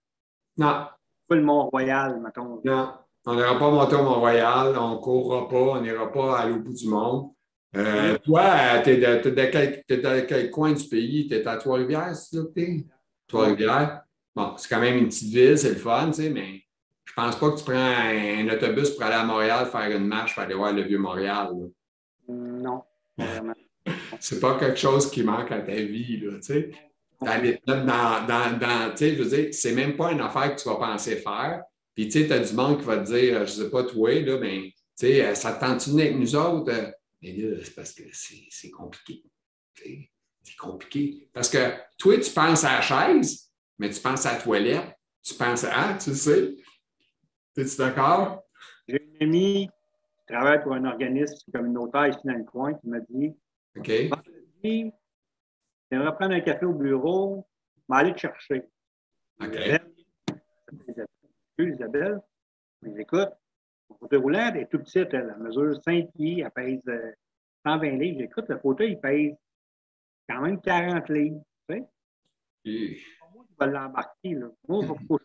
non, pas le Mont-Royal, mettons. non, on n'ira pas monter au Mont-Royal, on ne courra pas, on n'ira pas aller au bout du monde. Euh, toi, tu es de, t'es de quel, t'es de quel coin du pays? Tu es à Trois-Rivières, c'est là que t'es? Trois-Rivières. Bon, c'est quand même une petite ville, c'est le fun, tu sais, mais je pense pas que tu prends un, un autobus pour aller à Montréal faire une marche pour aller voir le Vieux-Montréal. là. Non, vraiment. C'est pas quelque chose qui manque à ta vie, là, tu sais. Dans, dans, dans, dans- tu sais, je veux dire, c'est même pas une affaire que tu vas penser faire. Puis, tu sais, tu as du monde qui va te dire, je sais pas, toi, là, ben, tu sais, ça te tente de venir avec nous autres? Euh, Mais là, c'est parce que c'est compliqué. C'est compliqué. Parce que toi, tu penses à la chaise, mais tu penses à la toilette. Tu penses à, ah, tu le sais. Es-tu d'accord? J'ai une amie qui travaille pour un organisme communautaire ici dans le coin qui m'a dit OK? Vendredi, j'aimerais prendre un café au bureau, mais aller te chercher. OK. Isabelle, mais écoute, mon fauteuil roulant, est tout petite, elle, mesure 5 pieds, elle pèse euh, 120 livres. J'écoute, le fauteuil, il pèse quand même 40 livres. Tu sais? Moi, je vais l'embarquer. Là. Moi, faut faut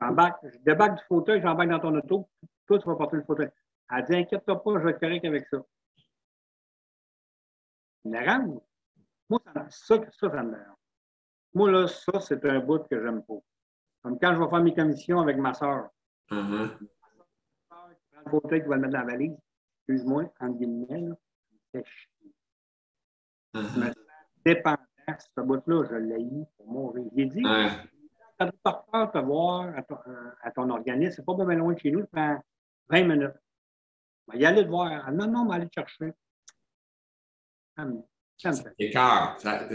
je débarque du fauteuil, j'embarque dans ton auto. Toi, tu vas porter le fauteuil. Elle dit, inquiète-toi pas, je vais être correct avec ça. Dérange. Moi, ça, ça, ça, ça me. Moi, là, ça, c'est un bout que j'aime pas. Comme quand je vais faire mes commissions avec ma soeur. uh-huh. prend le fauteuil qui va le mettre dans la valise. Excuse-moi, entre guillemets, là. ça me fait chier. Je me Uh-huh. sens dépendant, ce bout-là, je l'ai eu pour mourir. J'ai dit, Ouais. quand tu peur te voir à ton, à ton organisme, c'est pas bien loin de chez nous, ça prend 20 minutes. Ben, y aller te voir. Ah, non, non, mais aller te chercher. Ça me, ça me fait. Écart. Ça-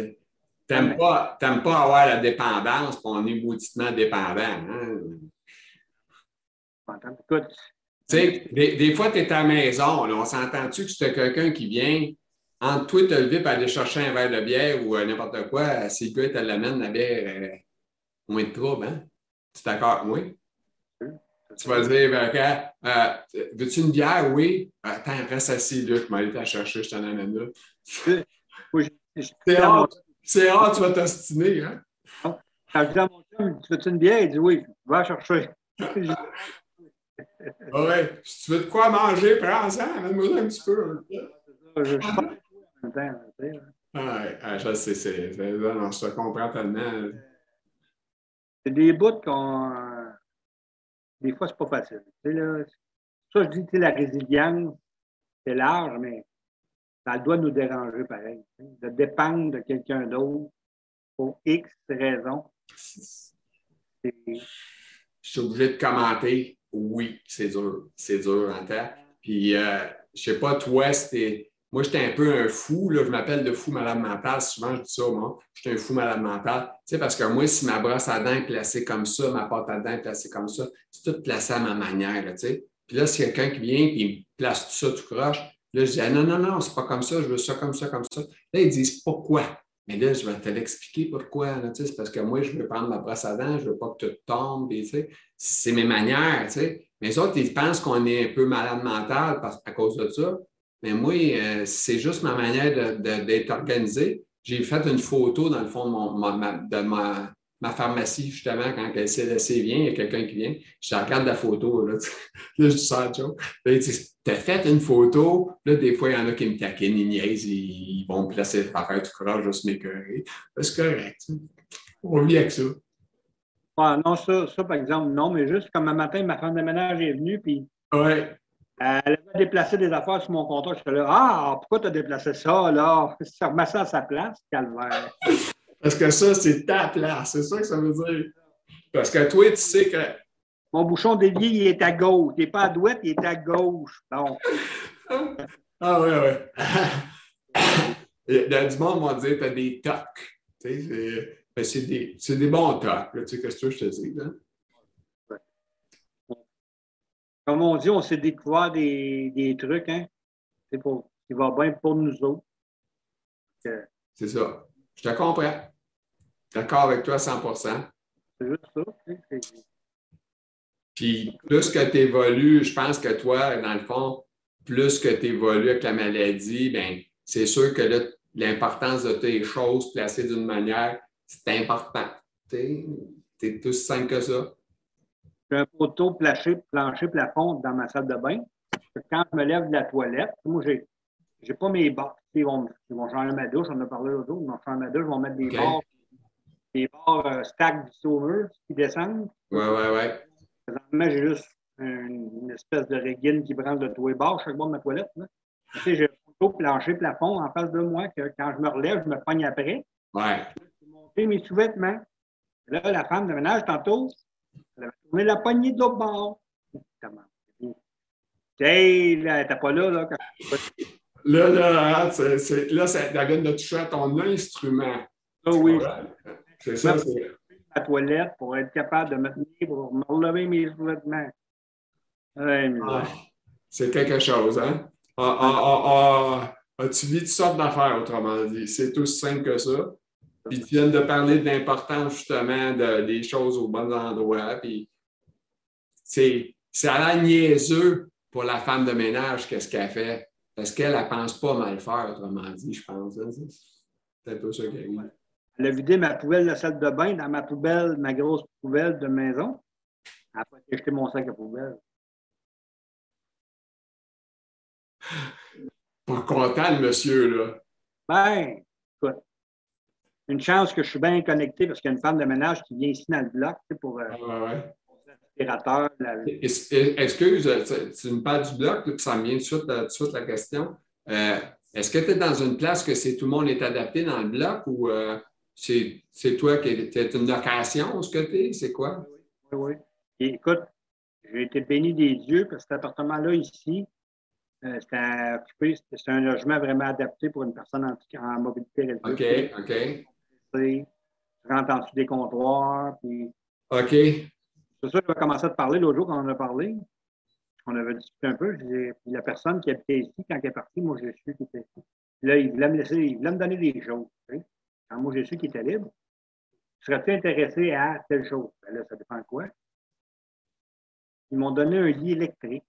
T'aimes pas, pas avoir la dépendance, on est mauditement dépendant. Hein? Tu sais, des, des fois, tu es à la maison, là, on s'entend-tu que c'est quelqu'un qui vient entre toi te lever et aller chercher un verre de bière ou euh, n'importe quoi, si le gars te l'amène, la bière, euh, moins de trouble, hein? Tu es d'accord avec moi? Tu vas dire, ben, euh, veux-tu une bière? Oui. Attends, reste assis, là, je m'en aller la chercher, je t'en amène là. moi, je- je- C'est quand rare, tu vas t'ostiner, hein? je dis à mon chum, tu veux-tu une bière? Il dit oui, va chercher. Ah Ouais, si tu veux de quoi manger, prends-en, amène-moi un petit peu. Je je tu sais. Ouais, ah, je sais, c'est, je te comprends tellement. C'est des bouts qu'on. euh, Des fois, c'est pas facile. Là, ça, je dis, la résilience, c'est large, mais ça doit nous déranger pareil. De dépendre de quelqu'un d'autre pour X raisons. Je suis obligé de commenter. Oui, c'est dur. C'est dur en temps. Puis, euh, je sais pas, toi, c'était. Moi, j'étais un peu un fou. Là, je m'appelle le fou malade mental. Souvent, je dis ça, moi. J'étais un fou malade mental. Tu sais, parce que moi, si ma brosse à dents est placée comme ça, ma pâte à dents est placée comme ça, c'est tout placé à ma manière, là, tu sais. Puis là, a quelqu'un qui vient et me place tout ça tout croche, là, je dis, ah, non, non, non, c'est pas comme ça, je veux ça comme ça, comme ça. Là, ils disent pourquoi? Mais là, je vais te l'expliquer pourquoi. c'est parce que moi, je veux prendre ma brosse à dents, je veux pas que tout tombe. c'est mes manières. Tu sais. Mais les autres, ils pensent qu'on est un peu malade mental à cause de ça. Mais moi, euh, c'est juste ma manière d'être organisé. J'ai fait une photo dans le fond mon- de ma, ma pharmacie, justement, quand elle CLSC vient, il y a quelqu'un qui vient. Je regarde la photo. Là, tu sais. là je sors de chose. Là, il dit T'as fait une photo? Là, des fois, il y en a qui me taquinent, ils niaisent, ils, vont me placer par faire du courage, juste m'écœurer. C'est correct. On vit avec ça. Ah, non, ça, ça, par exemple, non, mais juste comme un matin, ma femme de ménage est venue, puis Ouais. elle avait déplacé des affaires sur mon compteur. J'étais là, ah, pourquoi tu as déplacé ça, là? Ça remet ça à sa place, calvaire. Parce que ça, c'est ta place. C'est ça que ça veut dire. Parce que toi, tu sais que. Mon bouchon d'évier, il est à gauche. Il n'est pas à droite, il est à gauche. Bon. Ah ouais, ouais. Il y a du monde va dire t'as des tocs. Ben, c'est des, c'est des bons tocs. Tu sais, qu'est-ce que je te dis? Hein? Comme on dit, on s'est découvert des, des trucs, hein? C'est pour, qui va bien pour nous autres. C'est ça. Je te comprends. D'accord avec toi à 100 C'est juste ça. Puis plus que tu évolues, je pense que toi, dans le fond, plus que tu évolues avec la maladie, ben c'est sûr que là, l'importance de tes choses placées d'une manière, c'est important. Tu es tout simple que ça. J'ai un poteau plancher, plancher plafond dans ma salle de bain. Quand je me lève de la toilette, moi, j'ai, j'ai pas mes barres. Ils vont, ils vont changer ma douche, on a parlé l'autre jour, ils vont changer ma douche, ils vont mettre des OK. barres, des barres euh, stack du saumur qui descendent. Ouais, ouais, ouais. Présentement, j'ai juste une, une espèce de régine qui branle de tous les bords chaque bord de ma toilette. là. Tu sais, j'ai un poteau plancher plafond en face de moi que quand je me relève, je me pogne après. Ouais. J'ai monté mes sous-vêtements. Là, la femme de ménage, tantôt, elle avait tourné la poignée de l'autre bord. Hey, là, elle n'était pas là, là. Quand... Là, là, hein, c'est, là, ça la donne de toucher à ton instrument. Ah oui. C'est ça, c'est. ma toilette pour être capable de me tenir, pour me relever mes. Ouais, mais- Ah, c'est quelque chose, hein? Ah, ah, ah, ah, As-tu vu toutes sortes d'affaires, autrement dit? C'est aussi simple que ça. Puis tu viens de parler de l'importance, justement, de- des choses aux bons endroits. Puis c'est, c'est à la niaiseux pour la femme de ménage, qu'est-ce qu'elle fait? Parce qu'elle ne pense pas mal faire, autrement dit, je pense. hein? C'est- C'est un peu ça qui arrive. Elle a vidé ma poubelle de la salle de bain dans ma poubelle, ma grosse poubelle de maison. Après, j'ai jeté mon sac à poubelle. Pas content, le monsieur, là. Ben, écoute, une chance que je suis bien connecté parce qu'il y a une femme de ménage qui vient ici dans le bloc pour euh, Ouais, ouais. l'aspirateur. la- Excuse, tu, me parles du bloc, puis ça me vient tout de suite, euh, tout de suite la question. Euh, Est-ce que tu es dans une place que c'est tout le monde est adapté dans le bloc ou euh, c'est toi qui es une location, ce que tu es? C'est quoi? Oui, oui. Et écoute, j'ai été béni des dieux parce que cet appartement-là ici, euh, c'était un logement vraiment adapté pour une personne en, en mobilité réduite. OK, OK. Tu rentres en dessous des comptoirs, puis OK. C'est ça que je vais commencer à te parler l'autre jour quand on en a parlé. On avait discuté un peu. Je disais, puis la personne qui habitait ici, quand elle est partie, moi, j'ai su qu'il était ici. Puis là, il voulait me laisser, il voulait me donner des choses. tu sais. Quand moi, j'ai su qu'il était libre, serais-tu intéressé à telle chose? Ben là, ça dépend de quoi. Ils m'ont donné un lit électrique.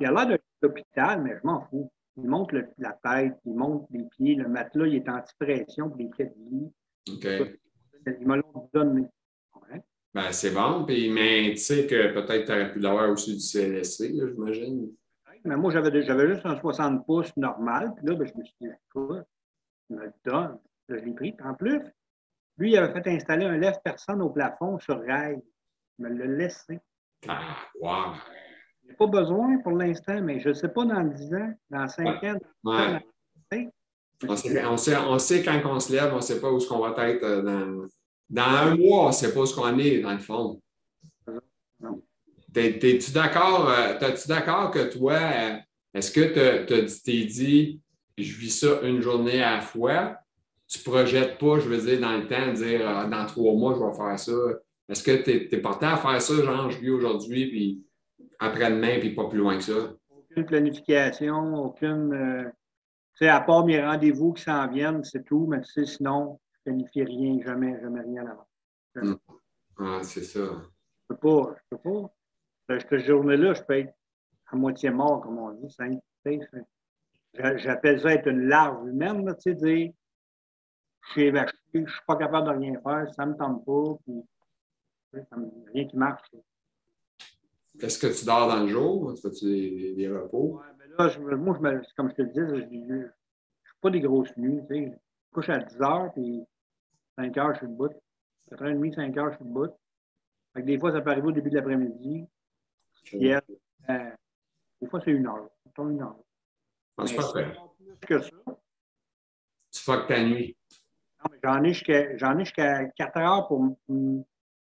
Il a l'air d'un hôpital, mais je m'en fous. Il monte le- la tête, il monte les pieds, le matelas, il est anti-pression pour les pieds de lit. OK. Ils me l'ont donné. Ouais. Ben, c'est bon. Puis, mais tu sais que peut-être tu aurais pu l'avoir aussi du CLSC, j'imagine. Mais moi, j'avais j'avais juste un 60 pouces normal. Puis là, ben, je me suis dit, quoi? Il me le donne. Là, je l'ai pris. Puis en plus, lui, il avait fait installer un lève-personne au plafond sur rail. Il me l'a laissé. Ah, wow. Pas besoin pour l'instant, mais je ne sais pas dans 10 ans, dans 5 ans, dans 10 ans, Ouais. dans- On sait, on, sait, on sait quand on se lève, on ne sait pas où est-ce qu'on va être euh, dans, dans un mois, on ne sait pas où est-ce qu'on est, dans le fond. Non. T'es- T'es-tu d'accord? euh, T'es-tu d'accord que toi, euh, est-ce que tu t'es dit, je vis ça une journée à la fois? Tu ne projettes pas, je veux dire, dans le temps, dire euh, dans trois mois, je vais faire ça. Est-ce que tu es, porté à faire ça, genre, je vis aujourd'hui, puis après-demain, puis pas plus loin que ça? aucune planification, aucune. euh, tu sais, à part mes rendez-vous qui s'en viennent, c'est tout, mais tu sais, sinon, je ne planifie rien, jamais, jamais rien avant. Ah, c'est ça. Je peux pas, je peux pas. Cette cette journée-là, je peux être à moitié mort, comme on dit. J'appelle ça être une larve humaine, là, tu sais, dire je suis évacué, je ne suis pas capable de rien faire, ça ne me tente pas, puis ça me- rien qui marche. Est-ce que tu dors dans le jour? Tu fais-tu des, repos? Ouais, mais là, je, moi, je me- comme je te le dis, je ne fais pas des grosses nuits. Tu sais. Je couche à 10 heures, puis 5 heures, je suis debout. 4h30, 5 heures, je suis debout. Fait que des fois, ça peut arriver au début de l'après-midi. Elle, euh, des fois, c'est une heure. Pas une heure. Ah, c'est parfait. plus que ça. Tu fuck ta nuit. Non, mais j'en ai jusqu'à j'en ai jusqu'à 4 heures pour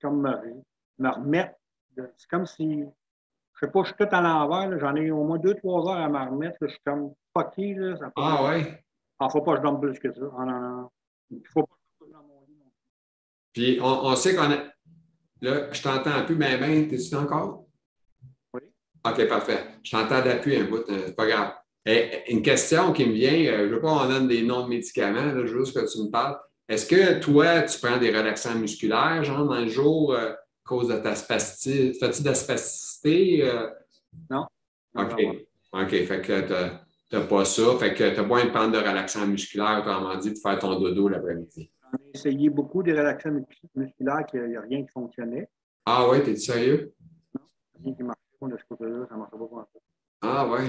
comme me, me remettre. C'est comme si, je sais pas, je suis tout à l'envers. là. J'en ai au moins 2-3 heures à me remettre. là. Je suis comme fucké. Là, ça Ah ouais? Ah, faut pas que je dorme plus que ça. Ah, non, faut pas que je dorme dans mon lit. non. Puis on, on sait qu'on a. Là, je t'entends plus, mais ben, t'es-tu encore? Oui. OK, parfait. Je t'entends d'appui un bout, euh, c'est pas grave. Et, une question qui me vient, euh, je ne veux pas qu'on donne des noms de médicaments, là, juste que tu me parles. Est-ce que toi, tu prends des relaxants musculaires, genre, dans le jour, euh, à cause de ta spasticité? Fais-tu de la spasticité? euh? Non. OK. OK. Fait que tu n'as pas ça. Fait que tu as besoin de prendre de relaxants musculaires, autrement dit, pour faire ton dodo l'après-midi. J'en ai essayé beaucoup des relaxants mus- musculaires, qu'il n'y a rien qui fonctionnait. Ah ouais, t'es sérieux? Rien qui pas de ce côté-là, ça ne marchait pas pour. Ah ouais.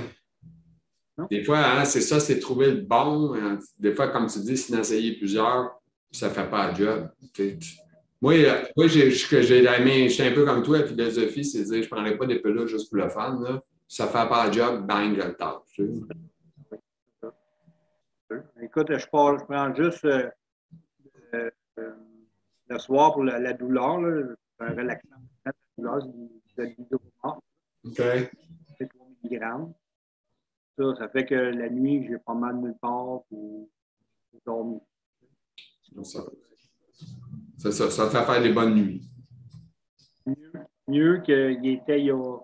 Non? Des fois, hein, c'est ça, c'est trouver le bon. hein. Des fois, comme tu dis, si essayer plusieurs, ça ne fait pas le job. Moi, euh, moi j'ai je- j'ai la main, je suis un peu comme toi, la philosophie, c'est de dire, je ne prendrais pas des peluches juste pour le fun. Là. Ça ne fait pas le job, bang, je le tape. Écoute, je, je prends juste euh, euh, le soir pour la, la douleur, là, un relaxant. La douleur, de l'hydromorphe, OK? c'est 3 mg. Ça, ça fait que la nuit, j'ai pas mal nulle part pour, dormir. Ça, ça, ça, ça fait faire des bonnes nuits. Mieux, mieux qu'il était il y a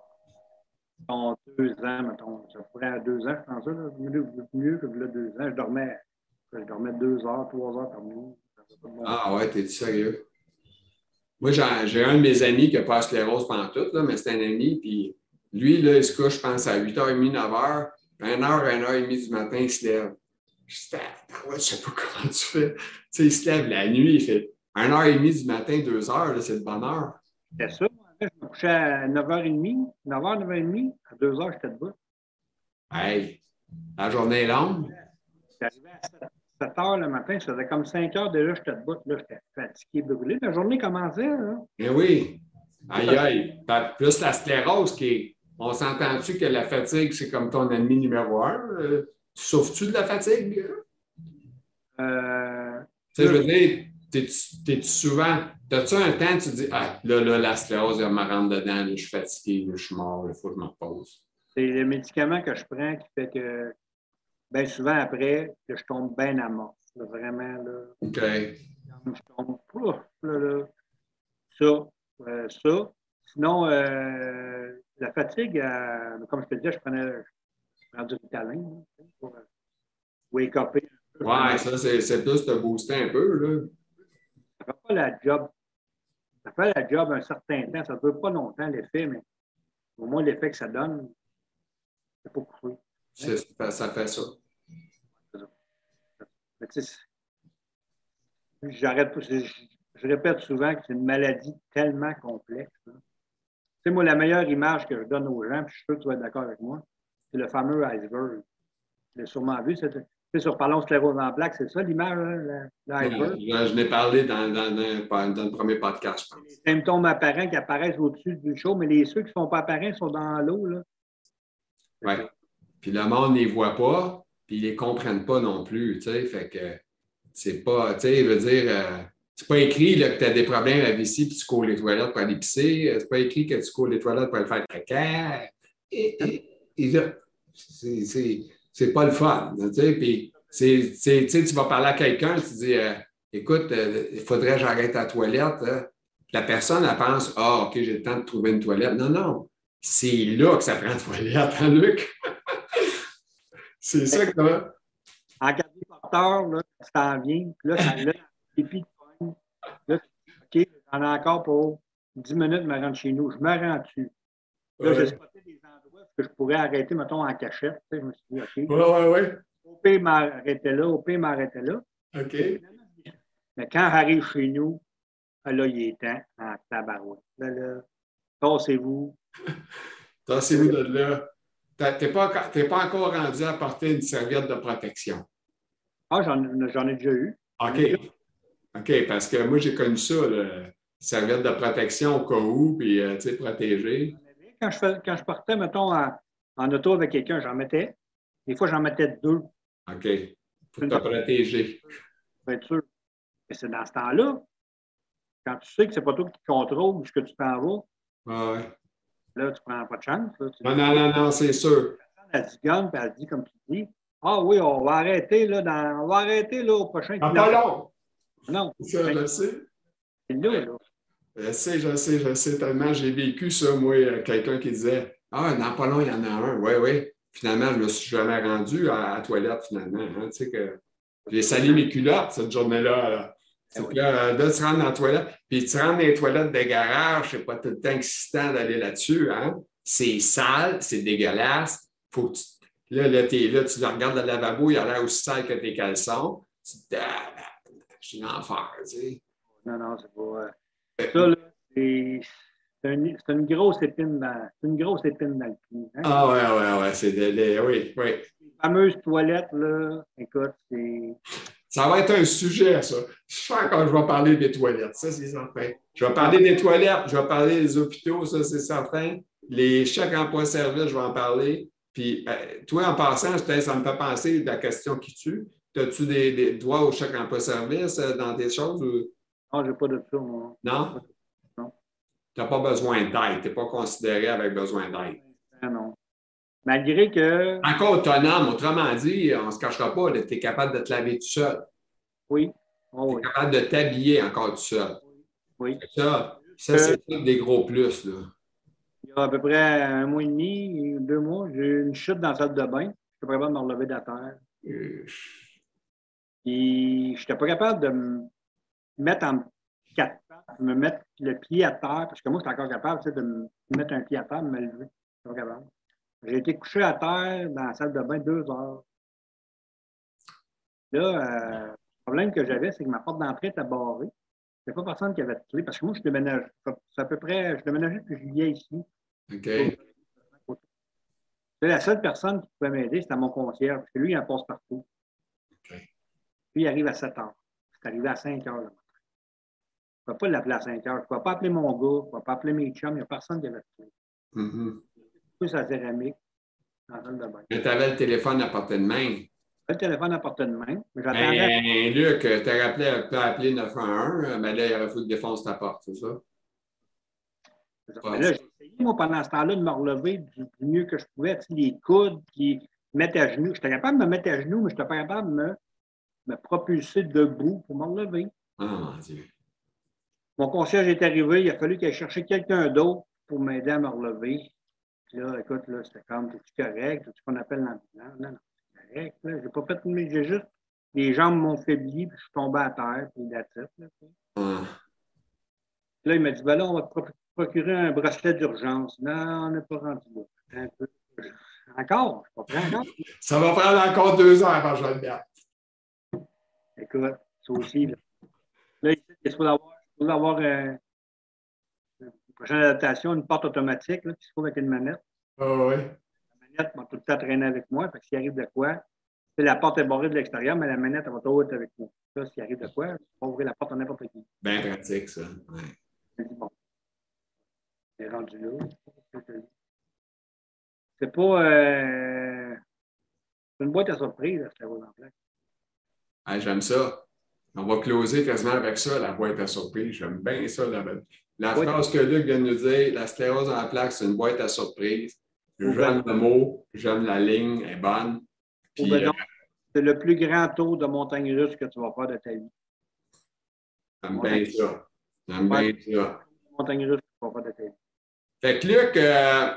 mettons, deux ans, mettons. Ça ferait deux ans, je pense, là, mieux, mieux que là, deux ans. Je dormais, je dormais deux heures, trois heures par nuit. Ah ouais, t'es sérieux? Moi, j'ai j'ai un de mes amis qui n'a pas la sclérose pendant tout, là, mais c'est un ami, puis lui, là, il se couche, je pense, à 8h30, 9h, puis 1h, 1h30 du matin, il se lève. Je dis, ouais, je sais pas comment tu fais. Tu sais, il se lève la nuit, il fait 1h30 du matin, 2h, là, c'est le bonheur. C'était ça. je me couchais à 9h30, 9h, 9h30. À 2h, j'étais debout. Hey, la journée est longue. J'arrivais à 7h le matin, ça faisait comme 5 heures déjà, j'étais debout. Là, j'étais fatigué, brûlé. La journée commençait. Hein? Mais oui. Aïe, aïe. Plus la sclérose qui est. On s'entend-tu que la fatigue, c'est comme ton ennemi numéro un? Euh, tu souffres-tu de la fatigue? Euh, Tu sais, je veux dire, t'es-tu souvent. T'as-tu un temps, tu dis, ah, là, là, la sclérose, elle me rentre dedans, là, je suis fatigué, là, je suis mort, il faut que je me repose. c'est le médicament que je prends qui fait que, bien souvent après, que je tombe bien à mort. Là, Vraiment, là. OK. je tombe, pouf, là, là. Ça, euh, ça. Sinon, euh, la fatigue, euh, comme je te disais, je prenais, je prenais du ritalin hein, pour euh, wake up. Ouais, ça, c'est plus te booster un peu, là. Ça fait pas la job. Ça fait la job un certain temps. Ça ne dure pas longtemps, l'effet, mais au moins, l'effet que ça donne, c'est pas couché. C'est- Ça fait ça. Mais tu sais, c'est- j'arrête. Je, je répète souvent que c'est une maladie tellement complexe. hein. Tu sais, moi, la meilleure image que je donne aux gens, puis je suis sûr que tu vas être d'accord avec moi, c'est le fameux iceberg. Tu l'as sûrement vu. c'est- sur Parlons sclérose en plaques, c'est ça l'image, l'iceberg? Je, je n'ai parlé dans, dans, dans- dans le premier podcast, je pense. Les symptômes apparents qui apparaissent au-dessus du chaud, mais les ceux qui ne sont pas apparents sont dans l'eau. là. Ouais. Puis le monde ne les voit pas, puis ils ne les comprennent pas non plus, tu sais. Fait que c'est pas, tu sais, je veux dire, euh, c'est pas écrit là, que tu as des problèmes à vessie puis tu cours les toilettes pour aller pisser. C'est pas écrit que tu cours les toilettes pour aller faire caca. Et, et- et c'est- pas le fun, tu. Puis, tu tu vas parler à quelqu'un, tu dis, euh, écoute, euh, il faudrait que j'arrête la toilette. hein. La personne, elle pense, ah, OK, j'ai le temps de trouver une toilette. Non, non. C'est là que ça prend une toilette, hein, Luc? c'est ça que t'as. En quartier porteur, là, ça s'en vient, puis là, ça l'a les pieds de pogne. Là, tu dis, OK, j'en ai encore pour 10 minutes, me rendre chez nous. Je me rends dessus. Là, Ouais. j'ai spoté des endroits que je pourrais arrêter, mettons, en cachette. Je me suis dit, OK. Ouais, ouais. Au pire, m'arrêter là, pire, m'arrêter là. OK. Mais quand j'arrive chez nous, ah, là, il est temps en tabarouette. Là, là, tassez-vous. Tassez-vous de là. T'es pas, t'es pas encore rendu à porter une serviette de protection. Ah, j'en j'en ai déjà eu. OK. OK, parce que moi, j'ai connu ça, le serviette de protection au cas où, puis, euh, tu sais, protégé. Quand je, fais- quand je partais, mettons, en, en auto avec quelqu'un, j'en mettais. Des fois, j'en mettais deux, OK. Pour te protéger. être sûr. Mais c'est dans ce temps-là, quand tu sais que c'est pas toi qui contrôle ce que tu t'en vas, Ah ouais. là, tu prends pas de chance. Là. Tu Non, non, non, non, c'est sûr. elle dit gagne, puis elle dit, comme tu dis, ah oui, on va arrêter, là, dans, on va arrêter, là, au prochain. Pas long. Non, je sais. là. Je sais, je sais, je sais tellement. J'ai vécu ça, moi, euh, quelqu'un qui disait Ah, dans pas long, il y en a un. Oui, oui. finalement, je ne me suis jamais rendu à la toilette, finalement. Hein, tu sais que j'ai sali mes culottes cette journée-là. Là. C'est que là, là, tu rentres dans la toilette, puis tu rentres dans les toilettes des garages, c'est pas tout le temps excitant d'aller là-dessus. Hein? C'est sale, c'est dégueulasse. Faut que tu... Là, là, es, là, tu regardes le lavabo, il a l'air aussi sale que tes caleçons. Tu te dis, ah, je suis en enfer, tu sais. Non, non, c'est pas. Euh, ça, là, c'est. C'est une, une, grosse épine dans, une grosse épine dans le pied. Hein? Ah ouais, ouais, ouais, c'est des, oui, oui. Les fameuses toilettes, là, écoute, c'est. Ça va être un sujet, ça. Je sens quand je vais parler des toilettes, ça, c'est certain. Je vais parler des toilettes, je vais parler des hôpitaux, ça, c'est certain. Les chèques emploi-service, je vais en parler. Puis, euh, toi, en passant, ça me fait penser à la question qui tue. As-tu des, des, droits au chèque emploi-service euh, dans tes choses? Ou... Non, je n'ai pas de ça, moi. Non? Non. Tu n'as pas besoin d'aide. Tu n'es pas considéré avec besoin d'aide. Ah, non. Malgré que. Encore autonome, autrement dit, on ne se cachera pas, tu es capable de te laver tout seul. Oui. Oh, tu es capable de t'habiller encore tout seul. Oui. Ça, ça c'est des gros plus. Là. Il y a à peu près un mois et demi, deux mois, j'ai eu une chute dans la salle de bain. Je pas capable de me relever de la terre. Euh... Puis, je n'étais pas capable de me mettre en quatre pattes, me mettre le pied à terre, parce que moi, j'étais encore capable de me mettre un pied à terre, de me lever. Je pas capable. J'ai été couché à terre dans la salle de bain deux heures. Là, euh, le problème que j'avais, c'est que ma porte d'entrée était barrée. Il n'y avait pas personne qui avait de clé, parce que moi, je déménage. C'est à peu près, je déménageais depuis juillet ici. OK. La seule personne qui pouvait m'aider, c'était mon concierge, parce que lui, il en passe partout. Lui, il arrive à 7 heures. C'est arrivé à 5 heures. Je ne peux pas l'appeler à 5 heures. Je ne peux pas appeler mon gars. Je ne peux pas appeler mes chums. Il n'y a personne qui avait clé. Mm -hmm plus à céramique dans bain. Mais tu avais le téléphone à portée de main. Le téléphone à portée de main. Ben, Luc, tu as rappelé, appelé 911, mais là, il aurait fallu que défonce ta porte, c'est ça? là, j'ai essayé, moi, pendant ce temps-là, de me relever du, mieux que je pouvais. Les coudes, qui mettre à genoux. J'étais capable de me mettre à genoux, mais je n'étais pas capable de me, me, propulser debout pour me relever. Ah, mon Dieu. Mon concierge est arrivé, il a fallu qu'il cherche quelqu'un d'autre pour m'aider à me relever là, écoute, là, c'était comme, c'est correct? C'est ce qu'on appelle l'ambulance? Non, non, c'est correct. Là. J'ai pas fait, mais j'ai juste, les jambes m'ont faibli, puis je suis tombé à terre, puis la tête. Là, hum. là, il m'a dit, ben là, on va te procurer un bracelet d'urgence. Non, on n'est pas rendu là. Un peu. Encore? Je comprends encore. Ça va prendre encore deux heures avant que je le mette. Écoute, ça aussi, là. Là, il faut avoir, il faut avoir euh, prochaine adaptation, une porte automatique là, qui se trouve avec une manette. Ah oh, oui. La manette va tout le temps traîner avec moi. Fait que s'il arrive de quoi, la porte est barrée de l'extérieur, mais la manette elle va toujours être avec moi. Là, s'il arrive de quoi, je peux ouvrir la porte à n'importe qui. Bien pratique, ça. Ouais. Bon. C'est rendu là. C'est pas. Euh... C'est une boîte à surprise, cette roule en place. Ah, J'aime ça. On va closer quasiment avec ça, la boîte à surprise. J'aime bien ça. La... La phrase que Luc vient de nous dire, la sclérose en plaques, c'est une boîte à surprise. J'aime le mot, j'aime la ligne, elle est bonne. Euh, c'est le plus grand tour de montagne russe que tu vas faire de ta vie. J'aime bien ça. J'aime bien ça. Montagne russe que tu vas faire de ta vie. Fait que Luc, euh,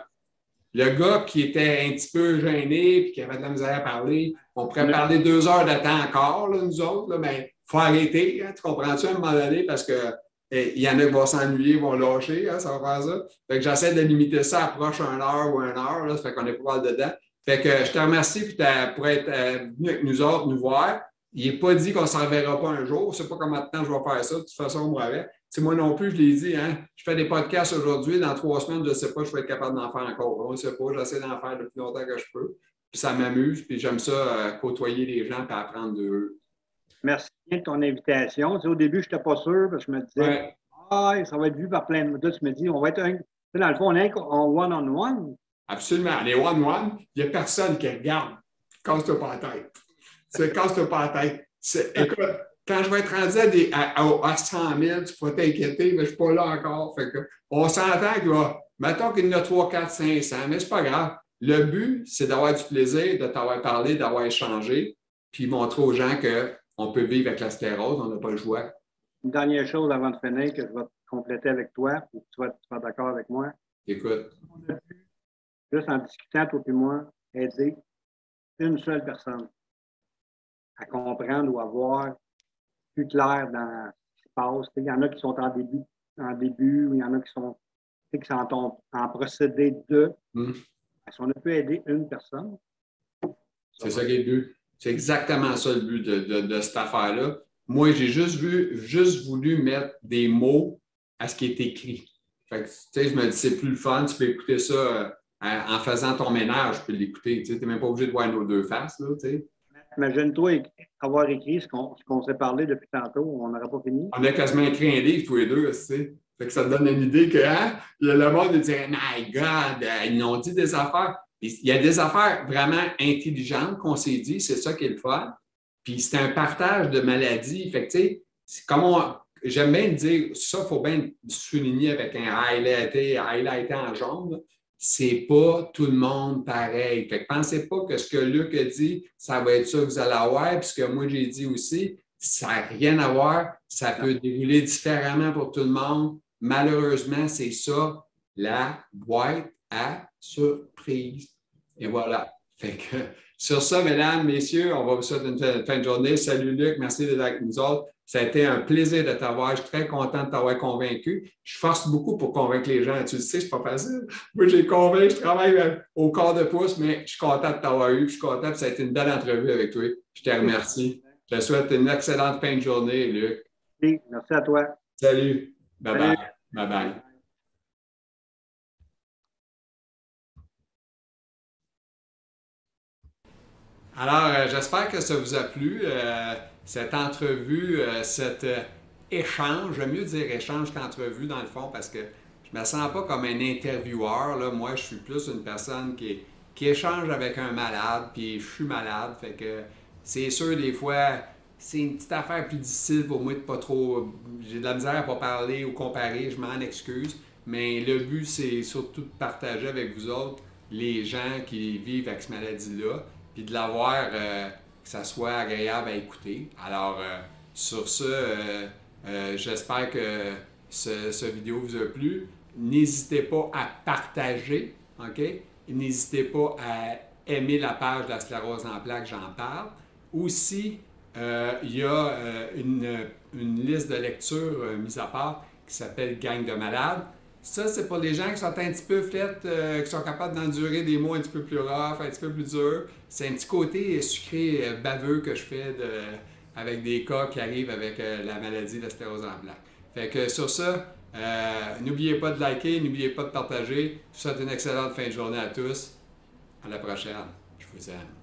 le gars qui était un petit peu gêné et qui avait de la misère à parler, on pourrait parler deux heures de temps encore, nous autres, mais il faut arrêter. Hein, tu comprends-tu à un moment donné? Parce que il y en a qui vont s'ennuyer, vont lâcher, hein, ça va faire ça. Fait que j'essaie de limiter ça à proche une heure ou une heure, là, ça fait qu'on est pas mal dedans. Fait que je te remercie pour être euh, venu avec nous autres, nous voir. Il n'est pas dit qu'on ne s'en verra pas un jour. Je ne sais pas combien de temps je vais faire ça. De toute façon, moi, avec. moi non plus, je l'ai dit, hein, je fais des podcasts aujourd'hui. Dans trois semaines, je ne sais pas, je vais être capable d'en faire encore. On ne sait pas, j'essaie d'en faire le plus longtemps que je peux. Puis ça m'amuse, puis j'aime ça, euh, côtoyer les gens et apprendre d'eux. Merci de ton invitation. au début, je n'étais pas sûr parce que je me disais, ah, ça va être vu par plein de monde. Tu me dis, on va être un. Dans le fond, on est en one-on-one. Absolument. Les one-one, il n'y a personne qui regarde. Casse-toi pas la tête. C'est casse-toi pas la tête. Écoute, quand je vais être rendu à, des, à, 100 000, tu peux t'inquiéter, mais je ne suis pas là encore. Fait que, on s'entend qu'il va. Mettons qu'il y en a 3, 4, 500, mais ce n'est pas grave. Le but, c'est d'avoir du plaisir, de t'avoir parlé, d'avoir échangé, puis montrer aux gens que on peut vivre avec la sclérose, on n'a pas le choix. Une dernière chose avant de finir que je vais compléter avec toi, pour que tu vas, être d'accord avec moi. Écoute. juste en discutant, toi et moi, aider une seule personne à comprendre ou à voir plus clair dans ce qui se passe. Il y en a qui sont en début, en début, il y en a qui sont, qui sont en, en procédé de. Mm. Si on a pu aider une personne? C'est ça qui est le but. C'est exactement ça le but de, de, de cette affaire-là. Moi, j'ai juste vu, juste voulu mettre des mots à ce qui est écrit. Fait que, tu sais, je me dis, c'est plus le fun, tu peux écouter ça euh, en faisant ton ménage, tu peux l'écouter. Tu n'es même pas obligé de voir nos deux faces. Là, tu sais. Imagine-toi avoir écrit ce qu'on qu s'est parlé depuis tantôt, on n'aurait pas fini. On a quasiment écrit un livre tous les deux, tu sais. Fait que ça donne une idée que hein, le monde dirait My God, euh, ils ont dit des affaires. Il y a des affaires vraiment intelligentes qu'on s'est dit, c'est ça qui est le fun. Puis c'est un partage de maladies. Fait que, tu sais, comme j'aime bien dire, ça, il faut bien souligner avec un highlighté, highlighté en jaune. C'est pas tout le monde pareil. Fait que pensez pas que ce que Luc a dit, ça va être ça que vous allez avoir. Puis ce que moi j'ai dit aussi, ça n'a rien à voir. Ça peut dérouler différemment pour tout le monde. Malheureusement, c'est ça, la boîte à surprise. Et voilà. Fait que, sur ça, mesdames, messieurs, on va vous souhaiter une fin de journée. Salut Luc, merci d'être avec nous autres. Ça a été un plaisir de t'avoir. Je suis très content de t'avoir convaincu. Je force beaucoup pour convaincre les gens. Tu le sais, c'est pas facile. Moi, j'ai convaincu, je travaille au corps de pouce, mais je suis content de t'avoir eu. Je suis content. Ça a été une belle entrevue avec toi. Je te remercie. Je te souhaite une excellente fin de journée, Luc. Merci à toi. Salut. Bye bye. Bye. Alors, euh, j'espère que ça vous a plu, euh, cette entrevue, euh, cet échange. J'aime mieux dire échange qu'entrevue, dans le fond, parce que je me sens pas comme un intervieweur. Moi, je suis plus une personne qui, qui échange avec un malade, puis je suis malade. Fait que c'est sûr, des fois, c'est une petite affaire plus difficile pour moi de pas trop. J'ai de la misère à pas parler ou comparer, je m'en excuse. Mais le but, c'est surtout de partager avec vous autres les gens qui vivent avec cette maladie-là puis de l'avoir, euh, que ça soit agréable à écouter. Alors, euh, sur ce, euh, j'espère que ce, ce, vidéo vous a plu. N'hésitez pas à partager, OK? N'hésitez pas à aimer la page de la sclérose en plaques, j'en parle. Aussi, il y a une, une, liste de lecture mise à part qui s'appelle Gang de malades. Ça, c'est pour les gens qui sont un petit peu flettes, euh, qui sont capables d'endurer des mots un petit peu plus rough, un petit peu plus durs. C'est un petit côté sucré, euh, baveux que je fais avec des cas qui arrivent avec euh, la maladie de la stérose en plaques. Fait que sur ça, n'oubliez pas de liker, n'oubliez pas de partager. Je vous souhaite une excellente fin de journée à tous. À la prochaine. Je vous aime.